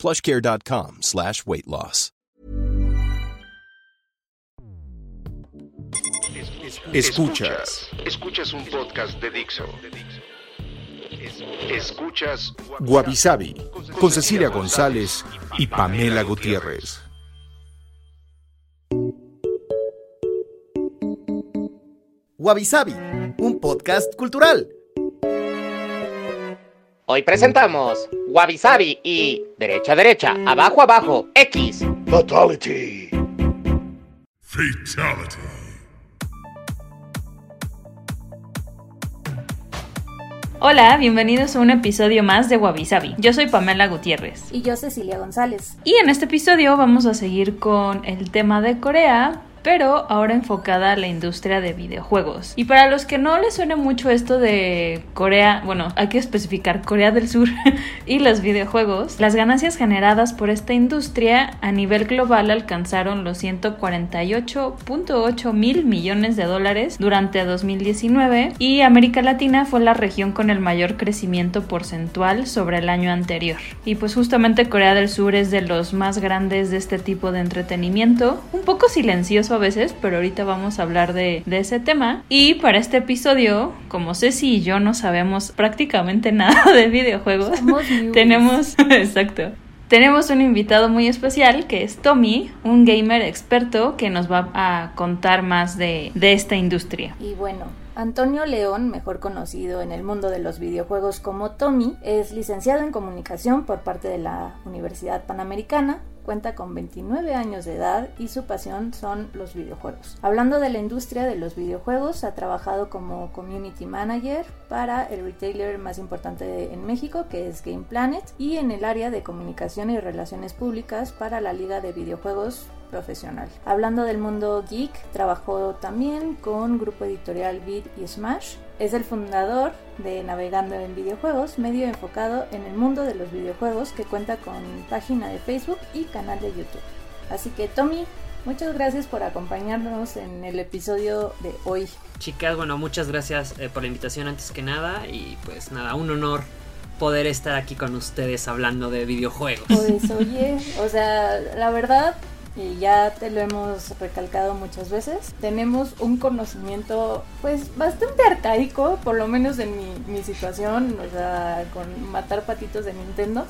plushcare.com slash weight loss. Escuchas. Escuchas un podcast de Dixo. Escuchas Guavisabi con Cecilia González y Pamela Gutiérrez. Guavisabi, un podcast cultural. Hoy presentamos Wabi Sabi y Derecha Derecha, Abajo Abajo, X. Fatality. Fatality. Hola, bienvenidos a un episodio más de Wabi Sabi. Yo soy Pamela Gutiérrez. Y yo Cecilia González. Y en este episodio vamos a seguir con el tema de Corea, pero ahora enfocada a la industria de videojuegos. Y para los que no les suene mucho esto de Corea, bueno, hay que especificar Corea del Sur y los videojuegos, las ganancias generadas por esta industria a nivel global alcanzaron los 148.8 mil millones de dólares durante 2019 y América Latina fue la región con el mayor crecimiento porcentual sobre el año anterior. Y pues justamente Corea del Sur es de los más grandes de este tipo de entretenimiento, un poco silencioso a veces, pero ahorita vamos a hablar de, de, ese tema. Y para este episodio, como Ceci y yo no sabemos prácticamente nada de videojuegos, tenemos, exacto, tenemos un invitado muy especial que es Tommy, un gamer experto que nos va a contar más de, de esta industria. Y bueno, Antonio León, mejor conocido en el mundo de los videojuegos como Tommy, es licenciado en comunicación por parte de la Universidad Panamericana, cuenta con 29 años de edad y su pasión son los videojuegos. Hablando de la industria de los videojuegos, ha trabajado como community manager para el retailer más importante en México, que es Game Planet, y en el área de comunicación y relaciones públicas para la Liga de Videojuegos profesional. Hablando del mundo geek, trabajó también con grupo editorial Beat y Smash. Es el fundador de Navegando en Videojuegos, medio enfocado en el mundo de los videojuegos que cuenta con página de Facebook y canal de YouTube. Así que Tommy, muchas gracias por acompañarnos en el episodio de hoy. Chicas, bueno, muchas gracias eh, por la invitación antes que nada y pues nada, un honor poder estar aquí con ustedes hablando de videojuegos. Pues oye, o sea, la verdad y ya te lo hemos recalcado muchas veces, tenemos un conocimiento pues bastante arcaico, por lo menos en mi, mi situación, o sea, con matar patitos de Nintendo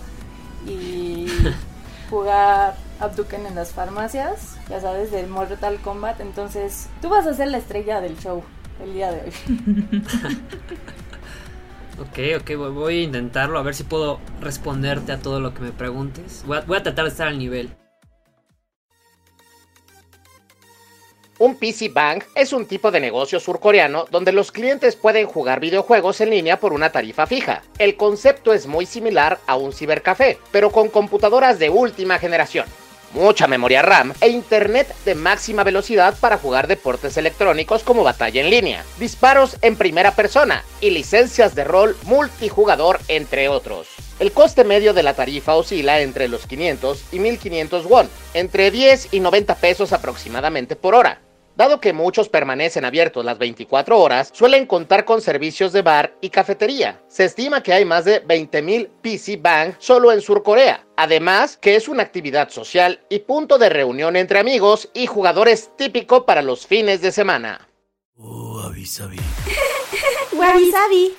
y jugar Abduken en las farmacias, ya sabes, del Mortal Kombat, entonces tú vas a ser la estrella del show el día de hoy. Ok, ok, voy a intentarlo, a ver si puedo responderte a todo lo que me preguntes. Voy a, voy a tratar de estar al nivel. Un PC Bank es un tipo de negocio surcoreano donde los clientes pueden jugar videojuegos en línea por una tarifa fija. El concepto es muy similar a un cibercafé, pero con computadoras de última generación mucha memoria RAM e internet de máxima velocidad para jugar deportes electrónicos como batalla en línea, disparos en primera persona y licencias de rol multijugador entre otros. El coste medio de la tarifa oscila entre los 500 y 1500 won, entre 10 y 90 pesos aproximadamente por hora. Dado que muchos permanecen abiertos las 24 horas, suelen contar con servicios de bar y cafetería. Se estima que hay más de 20.000 PC Bank solo en Surcorea. Además, que es una actividad social y punto de reunión entre amigos y jugadores típico para los fines de semana. Oh, avisabi. Wabi-sabi.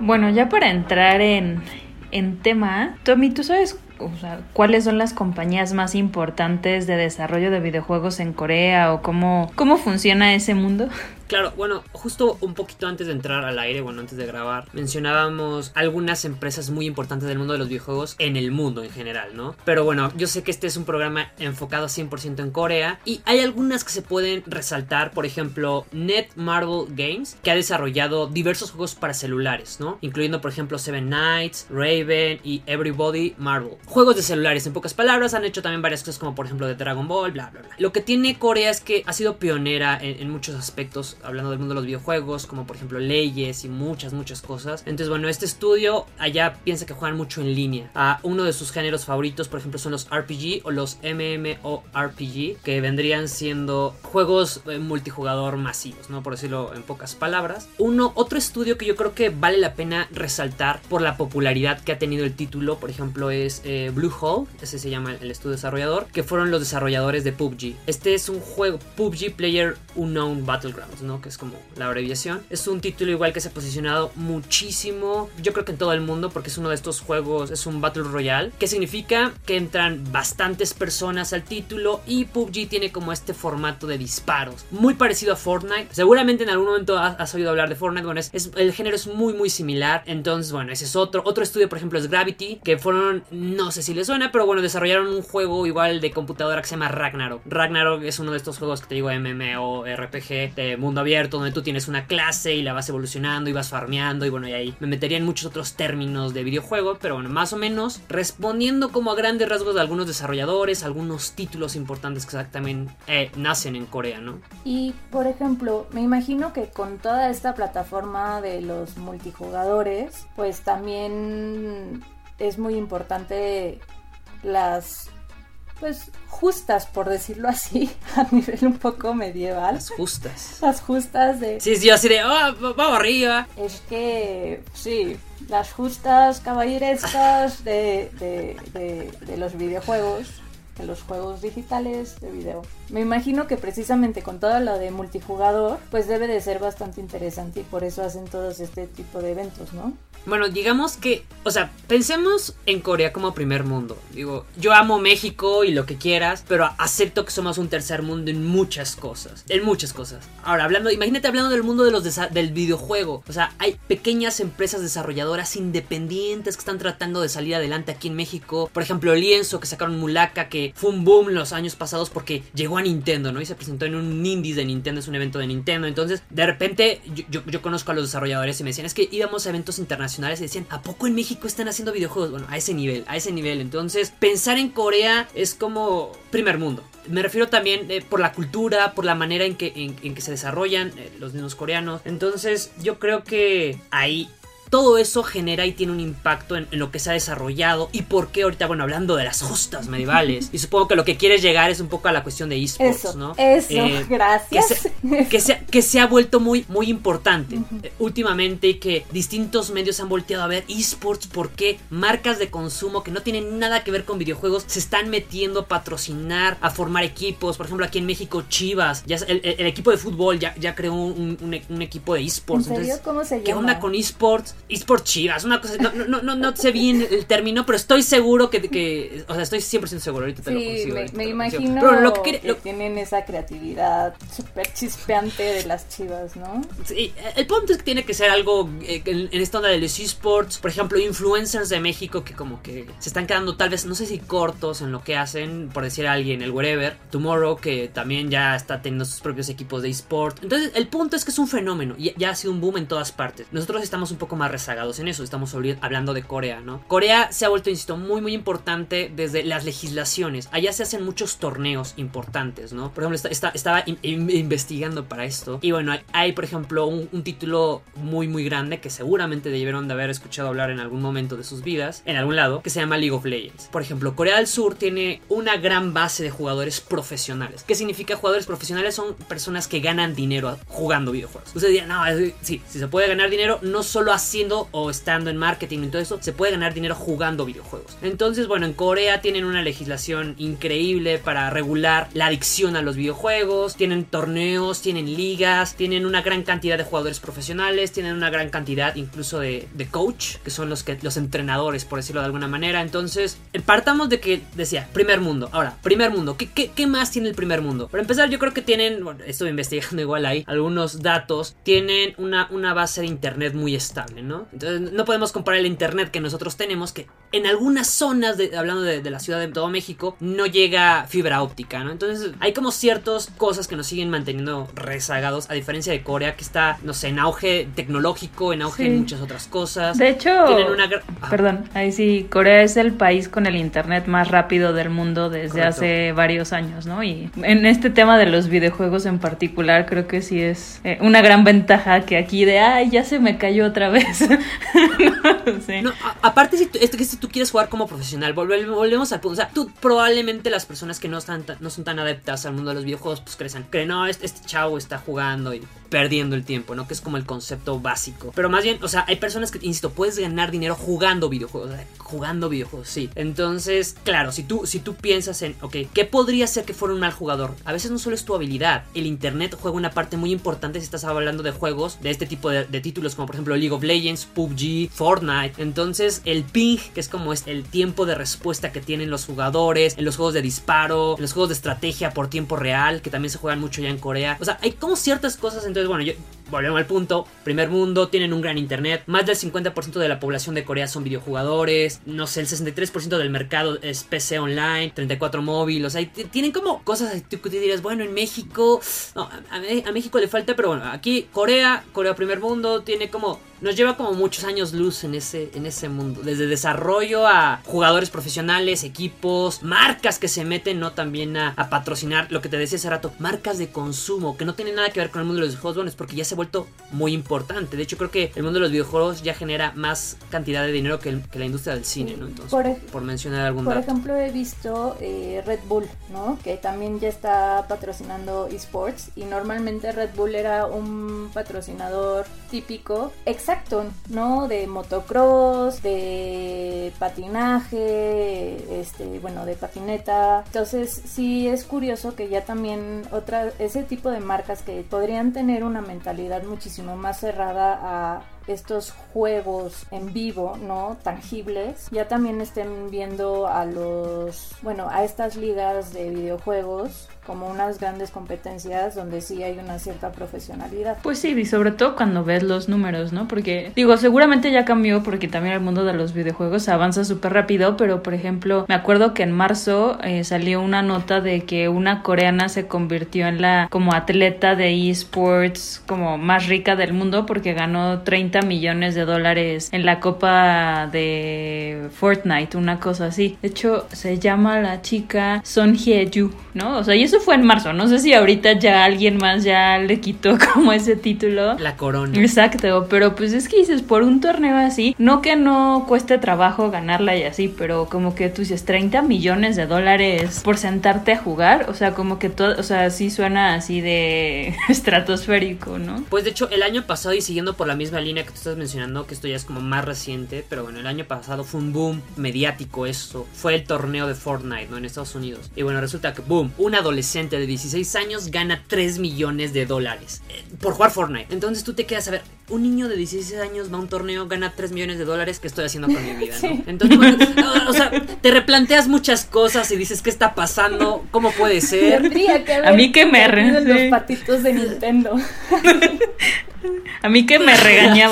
Bueno, ya para entrar en, en tema, Tommy, ¿tú sabes o sea, cuáles son las compañías más importantes de desarrollo de videojuegos en Corea o cómo, cómo funciona ese mundo? Claro, bueno, justo un poquito antes de entrar al aire, bueno, antes de grabar, mencionábamos algunas empresas muy importantes del mundo de los videojuegos en el mundo en general, ¿no? Pero bueno, yo sé que este es un programa enfocado 100% en Corea y hay algunas que se pueden resaltar, por ejemplo, Netmarble Games, que ha desarrollado diversos juegos para celulares, ¿no? Incluyendo, por ejemplo, Seven Nights, Raven y Everybody Marvel. Juegos de celulares, en pocas palabras, han hecho también varias cosas como, por ejemplo, de Dragon Ball, bla, bla, bla. Lo que tiene Corea es que ha sido pionera en, en muchos aspectos, hablando del mundo de los videojuegos, como por ejemplo leyes y muchas, muchas cosas. Entonces, bueno, este estudio allá piensa que juegan mucho en línea. A uno de sus géneros favoritos, por ejemplo, son los RPG o los MMORPG, que vendrían siendo juegos eh, multijugador masivos, ¿no? Por decirlo en pocas palabras. Uno, otro estudio que yo creo que vale la pena resaltar por la popularidad que ha tenido el título, por ejemplo, es eh, Blue Hole, ese se llama el estudio desarrollador, que fueron los desarrolladores de PUBG. Este es un juego PUBG Player Unknown Battlegrounds, ¿no? Que es como la abreviación. Es un título igual que se ha posicionado muchísimo, yo creo que en todo el mundo, porque es uno de estos juegos, es un Battle Royale, que significa que entran bastantes personas al título y PUBG tiene como este formato de disparos, muy parecido a Fortnite. Seguramente en algún momento has, oído hablar de Fortnite, bueno, es, el género es muy muy similar, entonces bueno, ese es otro. Otro estudio, por ejemplo, es Gravity, que fueron, no sé si les suena, pero bueno, desarrollaron un juego igual de computadora que se llama Ragnarok. Ragnarok es uno de estos juegos que te digo MMO, RPG, de mundo abierto, donde tú tienes una clase y la vas evolucionando y vas farmeando y bueno, y ahí me metería en muchos otros términos de videojuego, pero bueno, más o menos respondiendo como a grandes rasgos de algunos desarrolladores, algunos títulos importantes que también eh, nacen en Corea, ¿no? Y por ejemplo, me imagino que con toda esta plataforma de los multijugadores, pues también es muy importante las pues justas, por decirlo así, a nivel un poco medieval. Las justas. Las justas de Sí, sí, así de, oh, vamos arriba. es que sí, las justas caballerescas de, de, de- de los videojuegos, de los juegos digitales de video. Me imagino que precisamente con todo lo de multijugador, pues debe de ser bastante interesante y por eso hacen todos este tipo de eventos, ¿no? Bueno, digamos que, o sea, pensemos en Corea como primer mundo. Digo, yo amo México y lo que quieras, pero acepto que somos un tercer mundo en muchas cosas. En muchas cosas. Ahora, hablando, imagínate hablando del mundo de los del videojuego. O sea, hay pequeñas empresas desarrolladoras independientes que están tratando de salir adelante aquí en México. Por ejemplo, Lienzo, que sacaron Mulaka, que fue un boom los años pasados porque llegó a Nintendo, ¿no? Y se presentó en un Indies de Nintendo, es un evento de Nintendo. Entonces, de repente, yo, conozco a los desarrolladores y me decían, es que íbamos a eventos internacionales y decían, ¿a poco en México están haciendo videojuegos? Bueno, a ese nivel, a ese nivel. Entonces, pensar en Corea es como primer mundo. Me refiero también eh, por la cultura, por la manera en que, en, que se desarrollan eh, los niños coreanos. Entonces, yo creo que ahí todo eso genera y tiene un impacto en, en lo que se ha desarrollado y por qué ahorita, bueno, hablando de las justas medievales, y supongo que lo que quieres llegar es un poco a la cuestión de esports, Eso, ¿no? eso, Eh, gracias. Que se, que, se, que se ha vuelto muy, muy importante eh, últimamente y que distintos medios han volteado a ver esports porque marcas de consumo que no tienen nada que ver con videojuegos se están metiendo a patrocinar, a formar equipos. Por ejemplo, aquí en México, Chivas, ya, el, el- el equipo de fútbol ya, ya creó un, un- un equipo de ¿En esports. serio? Entonces, ¿Cómo se llama? ¿Qué onda con esports? Esports Chivas, una cosa. No, no, no, no sé bien el término, pero estoy seguro que. que o sea, estoy 100% seguro. Ahorita te lo Sí, consigo. me, me lo consigo. imagino Pero lo que, lo- tienen esa creatividad súper chispeante de las chivas, ¿no? Sí, el punto es que tiene que ser algo eh, en, en esta onda de los esports. Por ejemplo, influencers de México que como que se están quedando tal vez, no sé si cortos en lo que hacen, por decir a alguien, el Wherever. Tomorrow que también ya está teniendo sus propios equipos de esports. Entonces, el punto es que es un fenómeno y ya ha sido un boom en todas partes. Nosotros estamos un poco más rezagados en eso, estamos hablando de Corea, ¿no? Corea se ha vuelto, insisto, muy muy importante desde las legislaciones. Allá se hacen muchos torneos importantes, ¿no? Por ejemplo, esta- esta- estaba in- in- investigando para esto. Y bueno, hay, por ejemplo, un, título muy muy grande que seguramente debieron de haber escuchado hablar en algún momento de sus vidas, en algún lado, que se llama League of Legends. Por ejemplo, Corea del Sur tiene una gran base de jugadores profesionales. ¿Qué significa jugadores profesionales? Son personas que ganan dinero jugando videojuegos. Ustedes dirán, no, sí, si se puede ganar dinero, no solo haciendo o estando en marketing y todo eso, se puede ganar dinero jugando videojuegos. Entonces, bueno, en Corea tienen una legislación increíble para regular la adicción a los videojuegos, tienen torneos, tienen ligas, tienen una gran cantidad de jugadores profesionales, tienen una gran cantidad incluso de, de coach, que son los, que, los entrenadores, por decirlo de alguna manera. Entonces, partamos de que decía, primer mundo. Ahora, primer mundo, ¿qué, qué, qué más tiene el primer mundo? Para empezar, yo creo que tienen, bueno, estuve investigando igual ahí, algunos datos, tienen una, una base de internet muy estable, ¿no? Entonces, no podemos comparar el internet que nosotros tenemos, que en algunas zonas, de, hablando de, de la ciudad de todo México, no llega fibra óptica, ¿no? Entonces, hay como ciertas cosas que nos siguen manteniendo rezagados, a diferencia de Corea, que está, no sé, en auge tecnológico, en auge Sí. en muchas otras cosas. De hecho, Tienen una Ah. perdón, ahí sí, Corea es el país con el internet más rápido del mundo desde Correcto. hace varios años, ¿no? Y en este tema de los videojuegos en particular, creo que sí es eh, una gran ventaja que aquí de, ay, ya se me cayó otra vez. No, aparte, si tú, que si tú quieres jugar como profesional, volve- volvemos al punto. O sea, tú probablemente las personas que no, están no son tan adeptas al mundo de los videojuegos, pues crecen. Creen, no, este, este chavo está jugando y perdiendo el tiempo, ¿no? Que es como el concepto básico. Pero más bien, o sea, hay personas que, insisto, puedes ganar dinero jugando videojuegos. jugando videojuegos, sí. Entonces, claro, si tú, si tú piensas en, ok, ¿qué podría ser que fuera un mal jugador? A veces no solo es tu habilidad. El internet juega una parte muy importante si estás hablando de juegos de este tipo de, de títulos, como por ejemplo League of Legends, PUBG, Fortnite. Entonces, el ping, que es como es el tiempo de respuesta que tienen los jugadores en los juegos de disparo, en los juegos de estrategia por tiempo real, que también se juegan mucho ya en Corea. O sea, hay como ciertas cosas. Entonces, bueno, yo volvemos al punto. Primer mundo, tienen un gran internet. Más del 50% de la población de Corea son videojugadores. No sé, el 63% del mercado es PC online, 34 móvil. O sea, tienen como cosas que tú dirías, bueno, en México. No, a, México le falta, pero bueno, aquí Corea, Corea primer mundo, tiene como. Nos lleva como muchos años luz en ese, en ese mundo. Desde desarrollo a jugadores profesionales, equipos, marcas que se meten, ¿no? También a, patrocinar lo que te decía hace rato, marcas de consumo, que no tienen nada que ver con el mundo de los es porque ya se vuelto muy importante. De hecho, creo que el mundo de los videojuegos ya genera más cantidad de dinero que, el- que la industria del cine, ¿no? Entonces, Por mencionar algún Por dato. ejemplo, he visto eh, Red Bull, ¿no? Que también ya está patrocinando esports y normalmente Red Bull era un patrocinador típico, exacto, ¿no? De motocross, de patinaje, este, bueno, de patineta. Entonces, sí es curioso que ya también otra ese tipo de marcas que podrían tener una mentalidad muchísimo más cerrada a estos juegos en vivo, ¿no? Tangibles, ya también estén viendo a los, bueno, a estas ligas de videojuegos como unas grandes competencias donde sí hay una cierta profesionalidad. Pues sí, y sobre todo cuando ves los números, ¿no? Porque, digo, seguramente ya cambió porque también el mundo de los videojuegos avanza súper rápido, pero por ejemplo, me acuerdo que en marzo eh, salió una nota de que una coreana se convirtió en la como atleta de esports como más rica del mundo porque ganó 30 millones de dólares en la copa de Fortnite, una cosa así. De hecho, se llama la chica Son Hye-ju, ¿no? O sea, y eso fue en marzo. No sé si ahorita ya alguien más ya le quitó como ese título. La corona. Exacto, pero pues es que dices, por un torneo así, no que no cueste trabajo ganarla y así, pero como que tú dices 30 millones de dólares por sentarte a jugar, o sea, como que todo, o sea, sí suena así de estratosférico, ¿no? Pues de hecho, el año pasado, y siguiendo por la misma línea que tú estás mencionando, que esto ya es como más reciente, pero bueno, el año pasado fue un boom mediático eso. Fue el torneo de Fortnite, ¿no? En Estados Unidos. Y bueno, resulta que, boom, un adolescente de 16 años gana 3 millones de dólares eh, por jugar Fortnite. Entonces tú te quedas a ver, un niño de 16 años va a un torneo, gana 3 millones de dólares, ¿qué estoy haciendo con mi vida, no? Entonces, bueno, o sea, te replanteas muchas cosas y dices, ¿qué está pasando? ¿Cómo puede ser? Que A mí que me sí. los patitos de Nintendo. A mí que me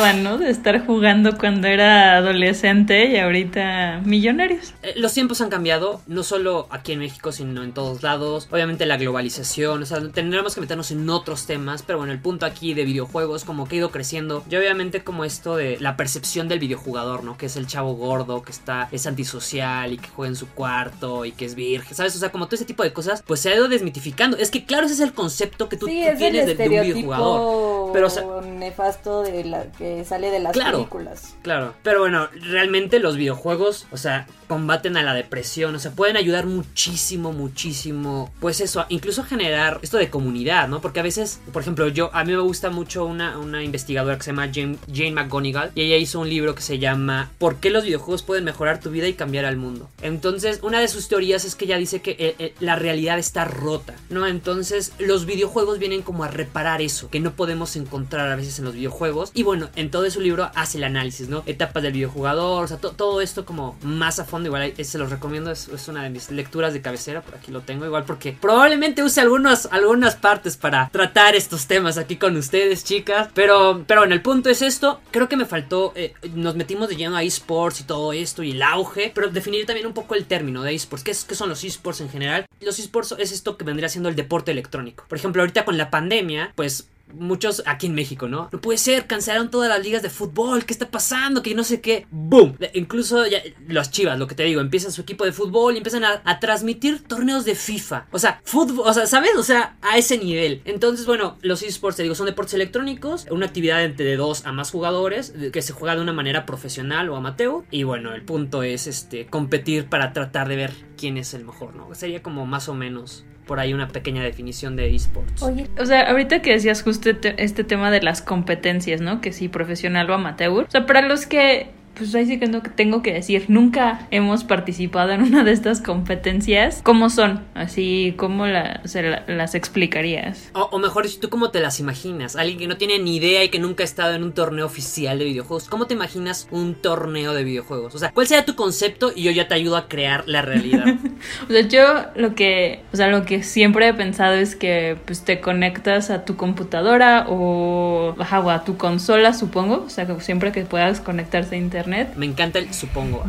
¿no? De estar jugando cuando era adolescente y ahorita millonarios. Eh, Los tiempos han cambiado, no solo aquí en México, sino en todos lados. Obviamente la globalización, o sea, tendremos que meternos en otros temas, pero bueno, el punto aquí de videojuegos como que ha ido creciendo. Y obviamente como esto de la percepción del videojugador, ¿no? Que es el chavo gordo, que está, es antisocial y que juega en su cuarto y que es virgen, ¿sabes? O sea, como todo ese tipo de cosas, pues se ha ido desmitificando. Es que claro, ese es el concepto que tú, sí, tienes de, de un videojugador. Pero, o sea, nefasto de la que sale de las Claro. películas. Claro, pero bueno, realmente los videojuegos, o sea, combaten a la depresión, o sea, pueden ayudar muchísimo, muchísimo, pues eso, incluso generar esto de comunidad, ¿no? Porque a veces, por ejemplo, yo, a mí me gusta mucho una, una investigadora que se llama Jane, Jane McGonigal y ella hizo un libro que se llama ¿Por qué los videojuegos pueden mejorar tu vida y cambiar al mundo? Entonces, una de sus teorías es que ella dice que eh, eh, la realidad está rota, ¿no? Entonces, los videojuegos vienen como a reparar eso, que no podemos encontrar a veces en los videojuegos. Y bueno, en todo su libro hace el análisis, ¿no? Etapas del videojugador, o sea, todo esto como más a fondo, igual se los recomiendo, es, una de mis lecturas de cabecera, por aquí lo tengo, igual porque probablemente use algunas partes para tratar estos temas aquí con ustedes, chicas. Pero, pero bueno, el punto es esto, creo que me faltó, eh, nos metimos de lleno a esports y todo esto y el auge, pero definir también un poco el término de esports, ¿qué, es, qué son los esports en general? Los esports es esto que vendría siendo el deporte electrónico. Por ejemplo, ahorita con la pandemia, pues muchos aquí en México, ¿no? No puede ser, cancelaron todas las ligas de fútbol, ¿qué está pasando? Que no sé qué. ¡Boom! Incluso ya, los chivas, lo que te digo, empiezan su equipo de fútbol y empiezan a, a, transmitir torneos de FIFA. O sea, fútbol, o sea, ¿sabes? O sea, a ese nivel. Entonces, bueno, los esports, te digo, son deportes electrónicos, una actividad entre dos a más jugadores, que se juega de una manera profesional o amateur. Y bueno, el punto es este competir para tratar de ver quién es el mejor, ¿no? Sería como más o menos por ahí una pequeña definición de esports. Oye, o sea, ahorita que decías justo este tema de las competencias, ¿no? Que sí, profesional o amateur. O sea, para los que pues ahí sí que no tengo que decir, nunca hemos participado en una de estas competencias. ¿Cómo son? Así, ¿cómo la, se las explicarías? O, o, mejor, ¿tú cómo te las imaginas? Alguien que no tiene ni idea y que nunca ha estado en un torneo oficial de videojuegos. ¿Cómo te imaginas un torneo de videojuegos? O sea, ¿cuál sería tu concepto? Y yo ya te ayudo a crear la realidad. o sea, yo lo que, o sea, lo que siempre he pensado es que pues te conectas a tu computadora o, o a tu consola, supongo. O sea, siempre que puedas conectarse a internet me encanta el supongo.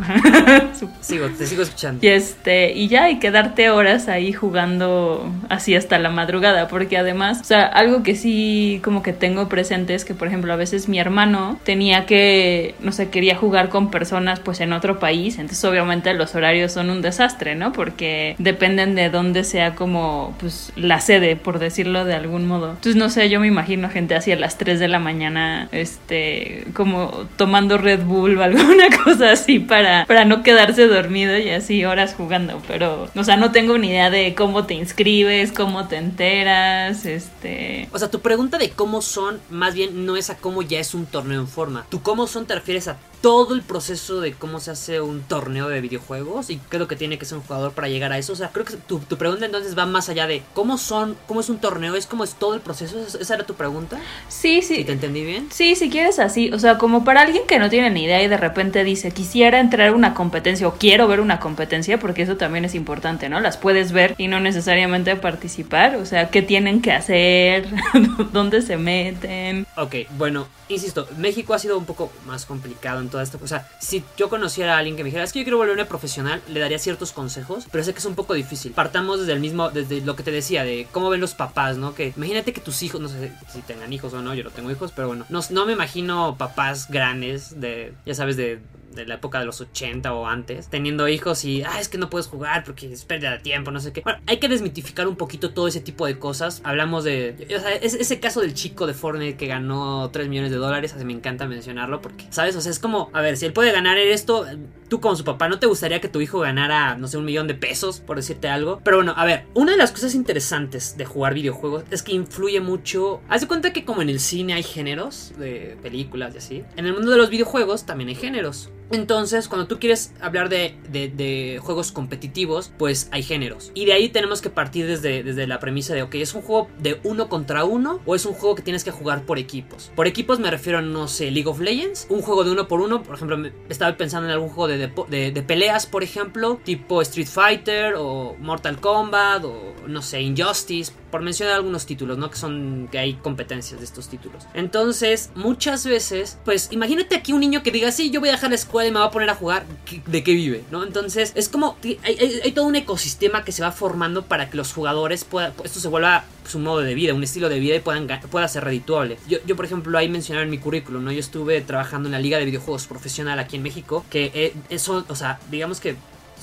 sigo, te sigo escuchando. Y este, y ya, y quedarte horas ahí jugando así hasta la madrugada, porque además, o sea, algo que sí como que tengo presente es que, por ejemplo, a veces mi hermano tenía que, no sé, quería jugar con personas pues en otro país, entonces obviamente los horarios son un desastre, ¿no? Porque dependen de dónde sea como, pues, la sede, por decirlo de algún modo. Entonces, no sé, yo me imagino gente así a las 3 de la mañana, este, como tomando Red Bull alguna cosa así para, para no quedarse dormido y así horas jugando. Pero, o sea, no tengo ni idea de cómo te inscribes, cómo te enteras, este... O sea, tu pregunta de cómo son, más bien no es a cómo ya es un torneo en forma. Tu cómo son te refieres a todo el proceso de cómo se hace un torneo de videojuegos y qué es lo que tiene que ser un jugador para llegar a eso. O sea, creo que tu, tu pregunta entonces va más allá de cómo son, cómo es un torneo, es cómo es todo el proceso. ¿Esa era tu pregunta? Sí, sí. ¿Sí te entendí bien? Sí, si quieres así. O sea, como para alguien que no tiene ni idea y de repente dice, quisiera entrar a una competencia o quiero ver una competencia, porque eso también es importante, ¿no? Las puedes ver y no necesariamente participar. O sea, ¿qué tienen que hacer? ¿Dónde se meten? Ok, bueno, insisto, México ha sido un poco más complicado en toda esta. O sea, si yo conociera a alguien que me dijera, es que yo quiero volverme profesional, le daría ciertos consejos, pero sé que es un poco difícil. Partamos desde el mismo, desde lo que te decía, de cómo ven los papás, ¿no? Que imagínate que tus hijos, no sé si tengan hijos o no, yo no tengo hijos, pero bueno, no, no me imagino papás grandes de, ya sabes, de de la época de los 80 o antes, teniendo hijos y, ah, es que no puedes jugar porque es pérdida de tiempo, no sé qué. Bueno, hay que desmitificar un poquito todo ese tipo de cosas. Hablamos de, o sea, ese caso del chico de Fortnite que ganó 3 millones de dólares, así me encanta mencionarlo porque, ¿sabes? O sea, es como, a ver, si él puede ganar esto, tú como su papá, ¿no te gustaría que tu hijo ganara, no sé, un millón de pesos, por decirte algo? Pero bueno, a ver, una de las cosas interesantes de jugar videojuegos es que influye mucho. Haz de cuenta que como en el cine hay géneros de películas y así, en el mundo de los videojuegos también hay géneros. Entonces, cuando tú quieres hablar de, juegos competitivos, pues hay géneros. Y de ahí tenemos que partir desde, la premisa de, ok, ¿es un juego de uno contra uno o es un juego que tienes que jugar por equipos? Por equipos me refiero a, no sé, League of Legends, un juego de uno por uno, por ejemplo, estaba pensando en algún juego de peleas, por ejemplo, tipo Street Fighter o Mortal Kombat o, no sé, Injustice, por mencionar algunos títulos, ¿no? Que son, que hay competencias de estos títulos. Entonces, muchas veces, pues imagínate aquí un niño que diga, sí, yo voy a dejar la escuela y me va a poner a jugar, ¿de qué vive? ¿No? Entonces, es como, hay, todo un ecosistema que se va formando para que los jugadores puedan, esto se vuelva su modo de vida, un estilo de vida y puedan, pueda ser redituable. Yo, yo, por ejemplo, ahí mencionaba en mi currículum, ¿no? Yo estuve trabajando en la Liga de Videojuegos Profesional aquí en México, que eso, o sea, digamos que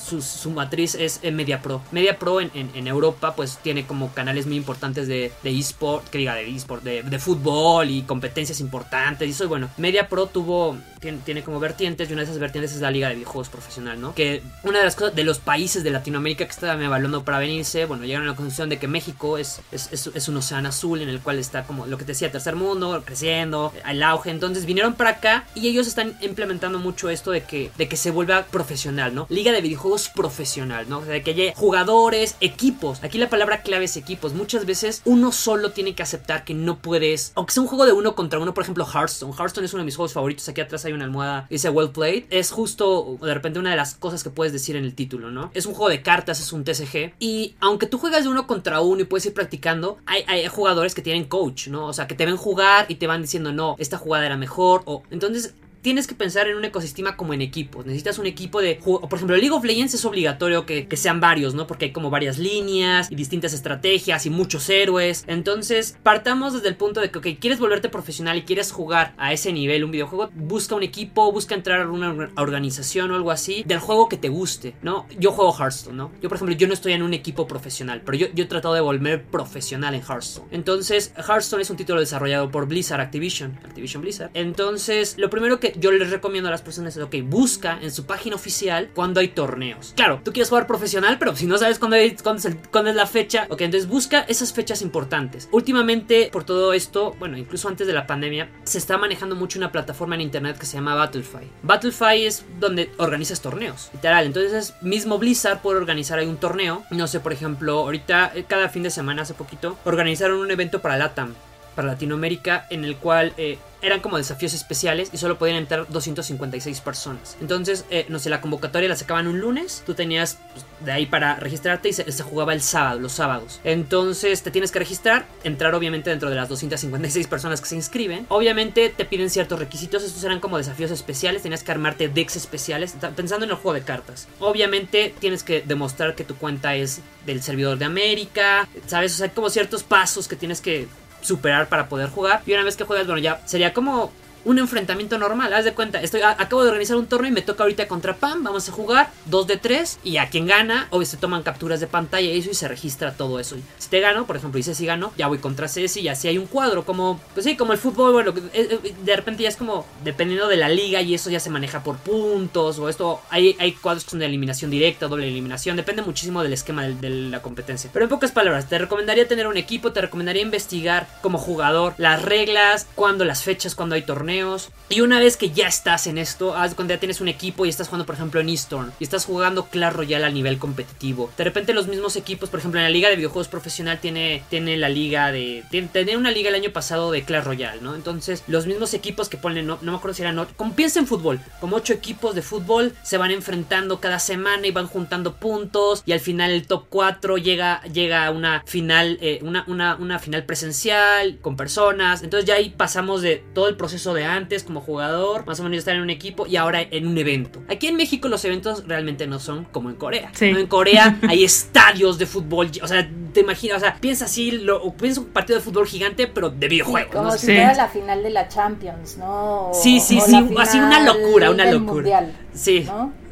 su, matriz es Media Pro. Media Pro en, Europa pues tiene como canales muy importantes de, de eSport, que diga de eSport, de, de, fútbol y competencias importantes. Y eso, bueno, Media Pro tuvo, tiene, como vertientes y una de esas vertientes es la Liga de Videojuegos Profesional, ¿no? Que una de las cosas de los países de Latinoamérica que estaban evaluando para venirse, bueno, llegaron a la conclusión de que México es, es, un océano azul en el cual está como lo que te decía, tercer mundo, creciendo, el auge. Entonces vinieron para acá y ellos están implementando mucho esto de que, de que se vuelva profesional, ¿no? Liga de Videojuegos Profesional, ¿no? O sea, que haya jugadores, equipos. Aquí la palabra clave es equipos. Muchas veces uno solo tiene que aceptar que no puedes, aunque sea un juego de uno contra uno, por ejemplo, Hearthstone. Hearthstone es uno de mis juegos favoritos. Aquí atrás hay una almohada, dice Well Played. Es justo de repente una de las cosas que puedes decir en el título, ¿no? Es un juego de cartas, es un TCG. Y aunque tú juegas de uno contra uno y puedes ir practicando, hay, hay jugadores que tienen coach, ¿no? O sea, que te ven jugar y te van diciendo, no, esta jugada era mejor. O entonces tienes que pensar en un ecosistema como en equipos. Necesitas un equipo de. Por ejemplo, League of Legends es obligatorio que, sean varios, ¿no? Porque hay como varias líneas y distintas estrategias y muchos héroes. Entonces, partamos desde el punto de que, ok, quieres volverte profesional y quieres jugar a ese nivel un videojuego, busca un equipo, busca entrar a una organización o algo así del juego que te guste, ¿no? Yo juego Hearthstone, ¿no? Yo, por ejemplo, yo no estoy en un equipo profesional, pero yo, yo he tratado de volver profesional en Hearthstone. Entonces, Hearthstone es un título desarrollado por Blizzard Activision, Activision Blizzard. Entonces, lo primero que yo les recomiendo a las personas es, ok, busca en su página oficial cuando hay torneos. Claro, tú quieres jugar profesional, pero si no sabes cuándo, es, es, la fecha, ok, entonces busca esas fechas importantes. Últimamente, por todo esto, bueno, incluso antes de la pandemia, se está manejando mucho una plataforma en internet que se llama Battlefy. Battlefy es donde organizas torneos, literal. Entonces, mismo Blizzard puede organizar ahí un torneo. No sé, por ejemplo, ahorita, eh, cada fin de semana, hace poquito, organizaron un evento para LATAM para Latinoamérica en el cual eh, eran como desafíos especiales y solo podían entrar 256 personas. Entonces, eh, no sé, la convocatoria la sacaban un lunes, tú tenías pues, de ahí para registrarte y se, jugaba el sábado, los sábados. Entonces, te tienes que registrar, entrar obviamente dentro de las 256 personas que se inscriben. Obviamente te piden ciertos requisitos, estos eran como desafíos especiales, tenías que armarte decks especiales, pensando en el juego de cartas. Obviamente tienes que demostrar que tu cuenta es del servidor de América, ¿sabes? O sea, hay como ciertos pasos que tienes que superar para poder jugar. Y una vez que juegas, bueno, ya sería como un enfrentamiento normal. Haz de cuenta, estoy, acabo de organizar un torneo y me toca ahorita contra Pam. Vamos a jugar 2 de 3 y a quien gana, o se toman capturas de pantalla y eso y se registra todo eso. Si te gano, por ejemplo, y si gano, ya voy contra Ceci y así hay un cuadro. Como, pues sí, como el fútbol, eh, eh, de repente ya es como dependiendo de la liga y eso ya se maneja por puntos o esto. Hay, hay cuadros de eliminación directa, doble eliminación, depende muchísimo del esquema de, la competencia. Pero en pocas palabras, te recomendaría tener un equipo, te recomendaría investigar como jugador las reglas, cuándo las fechas, cuando hay torneos y una vez que ya estás en esto, cuando ya tienes un equipo y estás jugando, por ejemplo, en Eastern y estás jugando Clash Royale a nivel competitivo. De repente, los mismos equipos, por ejemplo, en la liga de videojuegos profesional, tiene, tiene la liga de. Tiene, una liga el año pasado de Clash Royale, ¿no? Entonces, los mismos equipos que ponen, no, me acuerdo si eran. Como piensa en fútbol, como ocho equipos de fútbol se van enfrentando cada semana y van juntando puntos. Y al final, el top 4 llega, llega a una final, eh, una, una, una final presencial con personas. Entonces, ya ahí pasamos de todo el proceso de antes como jugador, más o menos estar en un equipo y ahora en un evento. Aquí en México los eventos realmente no son como en Corea. En Corea hay estadios de fútbol, o sea, te imaginas, o sea, piensa así, lo, piensa un partido de fútbol gigante, pero de videojuegos. como si fuera la final de la Champions, ¿no? sí, sí, sí, así una locura, una locura. sí.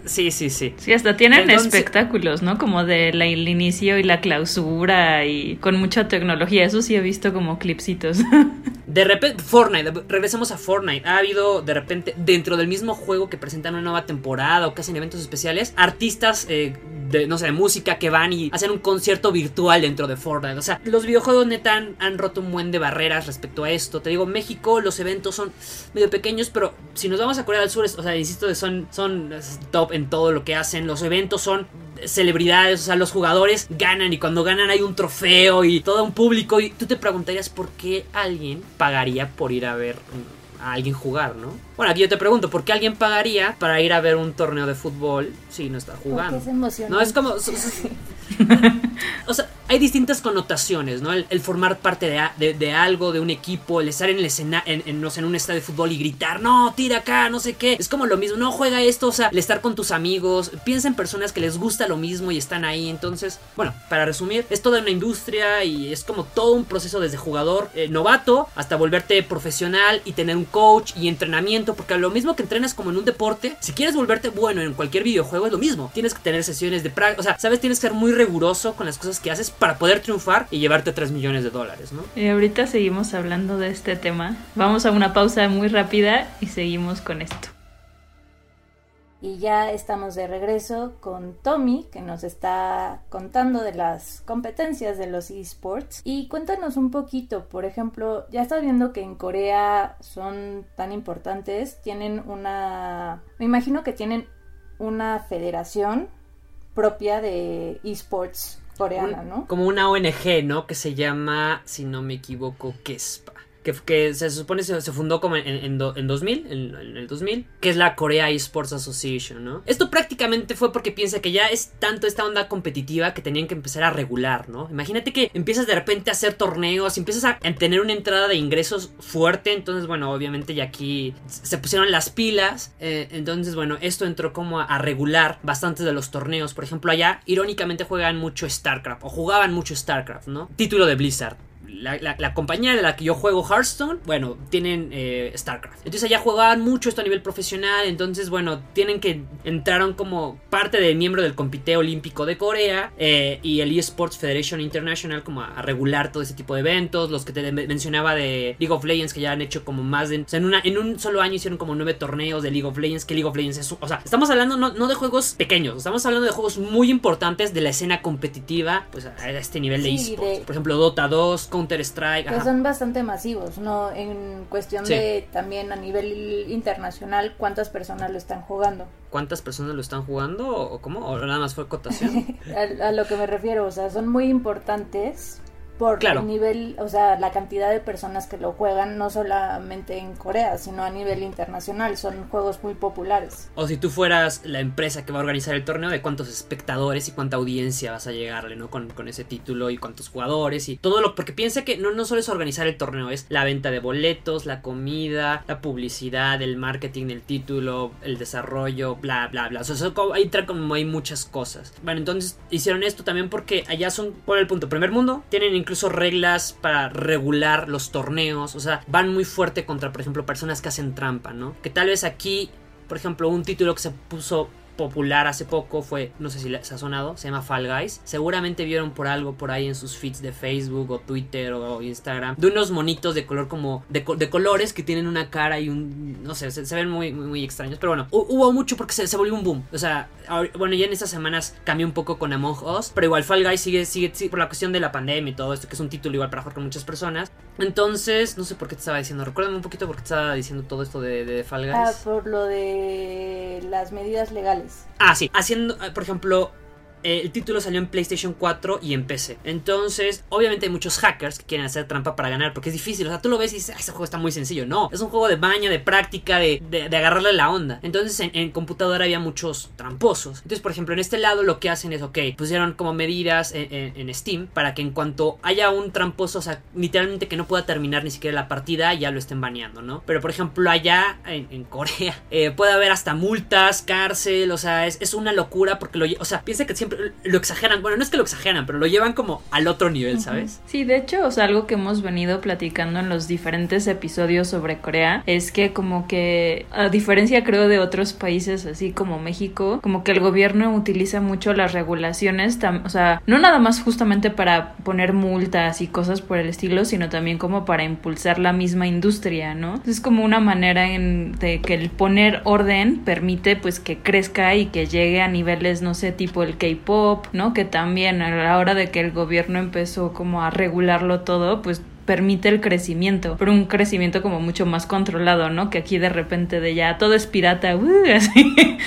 Sí, sí, sí. Sí, hasta tienen espectáculos, ¿no? Como de la, el inicio y la clausura y con mucha tecnología. Eso sí he visto como clipsitos. De repente, Fortnite, regresemos a Fortnite. Ha habido de repente, dentro del mismo juego que presentan una nueva temporada o que hacen eventos especiales, artistas eh, de, no sé, de música que van y hacen un concierto virtual dentro de Fortnite. O sea, los videojuegos neta han, roto un buen de barreras respecto a esto. Te digo, México, los eventos son medio pequeños, pero si nos vamos a Corea del Sur, o sea, insisto, son, son top en todo lo que hacen. Los eventos son celebridades, o sea, los jugadores ganan y cuando ganan hay un trofeo y todo un público. Y tú te preguntarías por qué alguien pagaría por ir a ver a alguien jugar, ¿no? Bueno, aquí yo te pregunto, ¿por qué alguien pagaría para ir a ver un torneo de fútbol si no está jugando? es no, es como... o sea, hay distintas connotaciones, ¿no? El, formar parte de, de, algo, de un equipo, el estar en el escena, en, no sé, en un estadio de fútbol y gritar, no, tira acá, no sé qué. Es como lo mismo, no juega esto, o sea, el estar con tus amigos, piensa en personas que les gusta lo mismo y están ahí. Entonces, bueno, para resumir, es toda una industria y es como todo un proceso desde jugador eh, novato hasta volverte profesional y tener un coach y entrenamiento, porque lo mismo que entrenas como en un deporte, si quieres volverte bueno en cualquier videojuego es lo mismo. Tienes que tener sesiones de práctica, o sea, sabes, tienes que ser muy riguroso con las cosas que haces para poder triunfar y llevarte 3 millones de dólares, ¿no? Y ahorita seguimos hablando de este tema. Vamos a una pausa muy rápida y seguimos con esto. Y ya estamos de regreso con Tommy, que nos está contando de las competencias de los esports. Y cuéntanos un poquito, por ejemplo, ya estás viendo que en Corea son tan importantes, tienen una... Me imagino que tienen una federación propia de esports coreana, ¿no? Como una ONG, ¿no? Que se llama, si no me equivoco, KESPA que, se supone se, se fundó como en, en, 2000, en, el 2000, que es la Korea Esports Association, ¿no? Esto prácticamente fue porque piensa que ya es tanto esta onda competitiva que tenían que empezar a regular, ¿no? Imagínate que empiezas de repente a hacer torneos, empiezas a tener una entrada de ingresos fuerte, entonces, bueno, obviamente ya aquí se pusieron las pilas, eh, entonces, bueno, esto entró como a, regular bastantes de los torneos, por ejemplo, allá irónicamente juegan mucho StarCraft, o jugaban mucho StarCraft, ¿no? Título de Blizzard la, compañía de la que yo juego Hearthstone, bueno, tienen eh, StarCraft. Entonces allá jugaban mucho esto a nivel profesional, entonces bueno, tienen que entraron como parte de miembro del Comité Olímpico de Corea eh, y el eSports Federation International como a, regular todo ese tipo de eventos, los que te mencionaba de League of Legends que ya han hecho como más de... O sea, en, una, en un solo año hicieron como nueve torneos de League of Legends, que League of Legends es... O sea, estamos hablando no, no de juegos pequeños, estamos hablando de juegos muy importantes de la escena competitiva, pues a, este nivel de eSports. Por ejemplo, Dota 2, Counter Strike. Que son bastante masivos, ¿no? En cuestión de también a nivel internacional, ¿cuántas personas lo están jugando? ¿Cuántas personas lo están jugando? ¿O cómo? ¿O nada más fue cotación? a, a lo que me refiero, o sea, son muy importantes por el nivel, o sea, la cantidad de personas que lo juegan, no solamente en Corea, sino a nivel internacional. Son juegos muy populares. O si tú fueras la empresa que va a organizar el torneo, de cuántos espectadores y cuánta audiencia vas a llegarle, ¿no? Con, ese título y cuántos jugadores y todo lo. Porque piensa que no, no solo es organizar el torneo, es la venta de boletos, la comida, la publicidad, el marketing del título, el desarrollo, bla, bla, bla. O sea, ahí entra como hay muchas cosas. Bueno, entonces hicieron esto también porque allá son, por el punto, primer mundo, tienen incluso reglas para regular los torneos. O sea, van muy fuerte contra, por ejemplo, personas que hacen trampa, ¿no? Que tal vez aquí, por ejemplo, un título que se puso popular hace poco fue, no sé si se ha sonado, se llama Fall Guys. Seguramente vieron por algo por ahí en sus feeds de Facebook o Twitter o Instagram de unos monitos de color como de, colores que tienen una cara y un no sé, se, ven muy, muy, extraños, pero bueno, hubo mucho porque se, volvió un boom. O sea, bueno, ya en estas semanas cambió un poco con Among Us, pero igual Fall Guys sigue sigue, por la cuestión de la pandemia y todo esto que es un título igual para jugar con muchas personas. Entonces, no sé por qué te estaba diciendo, recuérdame un poquito por qué te estaba diciendo todo esto de, de Fall Guys. Ah, por lo de las medidas legales. Ah, sí. Haciendo, por ejemplo, el título salió en PlayStation 4 y en PC. Entonces, obviamente hay muchos hackers que quieren hacer trampa para ganar, porque es difícil. O sea, tú lo ves y dices, ese juego está muy sencillo. No, es un juego de baña, de práctica, de, agarrarle la onda. Entonces, en, computadora había muchos tramposos. Entonces, por ejemplo, en este lado lo que hacen es, ok, pusieron como medidas en, Steam para que en cuanto haya un tramposo, o sea, literalmente que no pueda terminar ni siquiera la partida, ya lo estén baneando, ¿no? Pero, por ejemplo, allá en, Corea eh, puede haber hasta multas, cárcel, o sea, es, es una locura porque lo... O sea, piensa que siempre lo exageran. Bueno, no es que lo exageran, pero lo llevan como al otro nivel, ¿sabes? Sí, de hecho, o sea, algo que hemos venido platicando en los diferentes episodios sobre Corea es que como que, a diferencia creo de otros países así como México, como que el gobierno utiliza mucho las regulaciones, o sea, no nada más justamente para poner multas y cosas por el estilo, sino también como para impulsar la misma industria, ¿no? Es como una manera en de que el poner orden permite pues que crezca y que llegue a niveles, no sé, tipo el K pop, ¿no? Que también a la hora de que el gobierno empezó como a regularlo todo, pues permite el crecimiento, pero un crecimiento como mucho más controlado, ¿no? Que aquí de repente de ya todo es pirata, uh, así.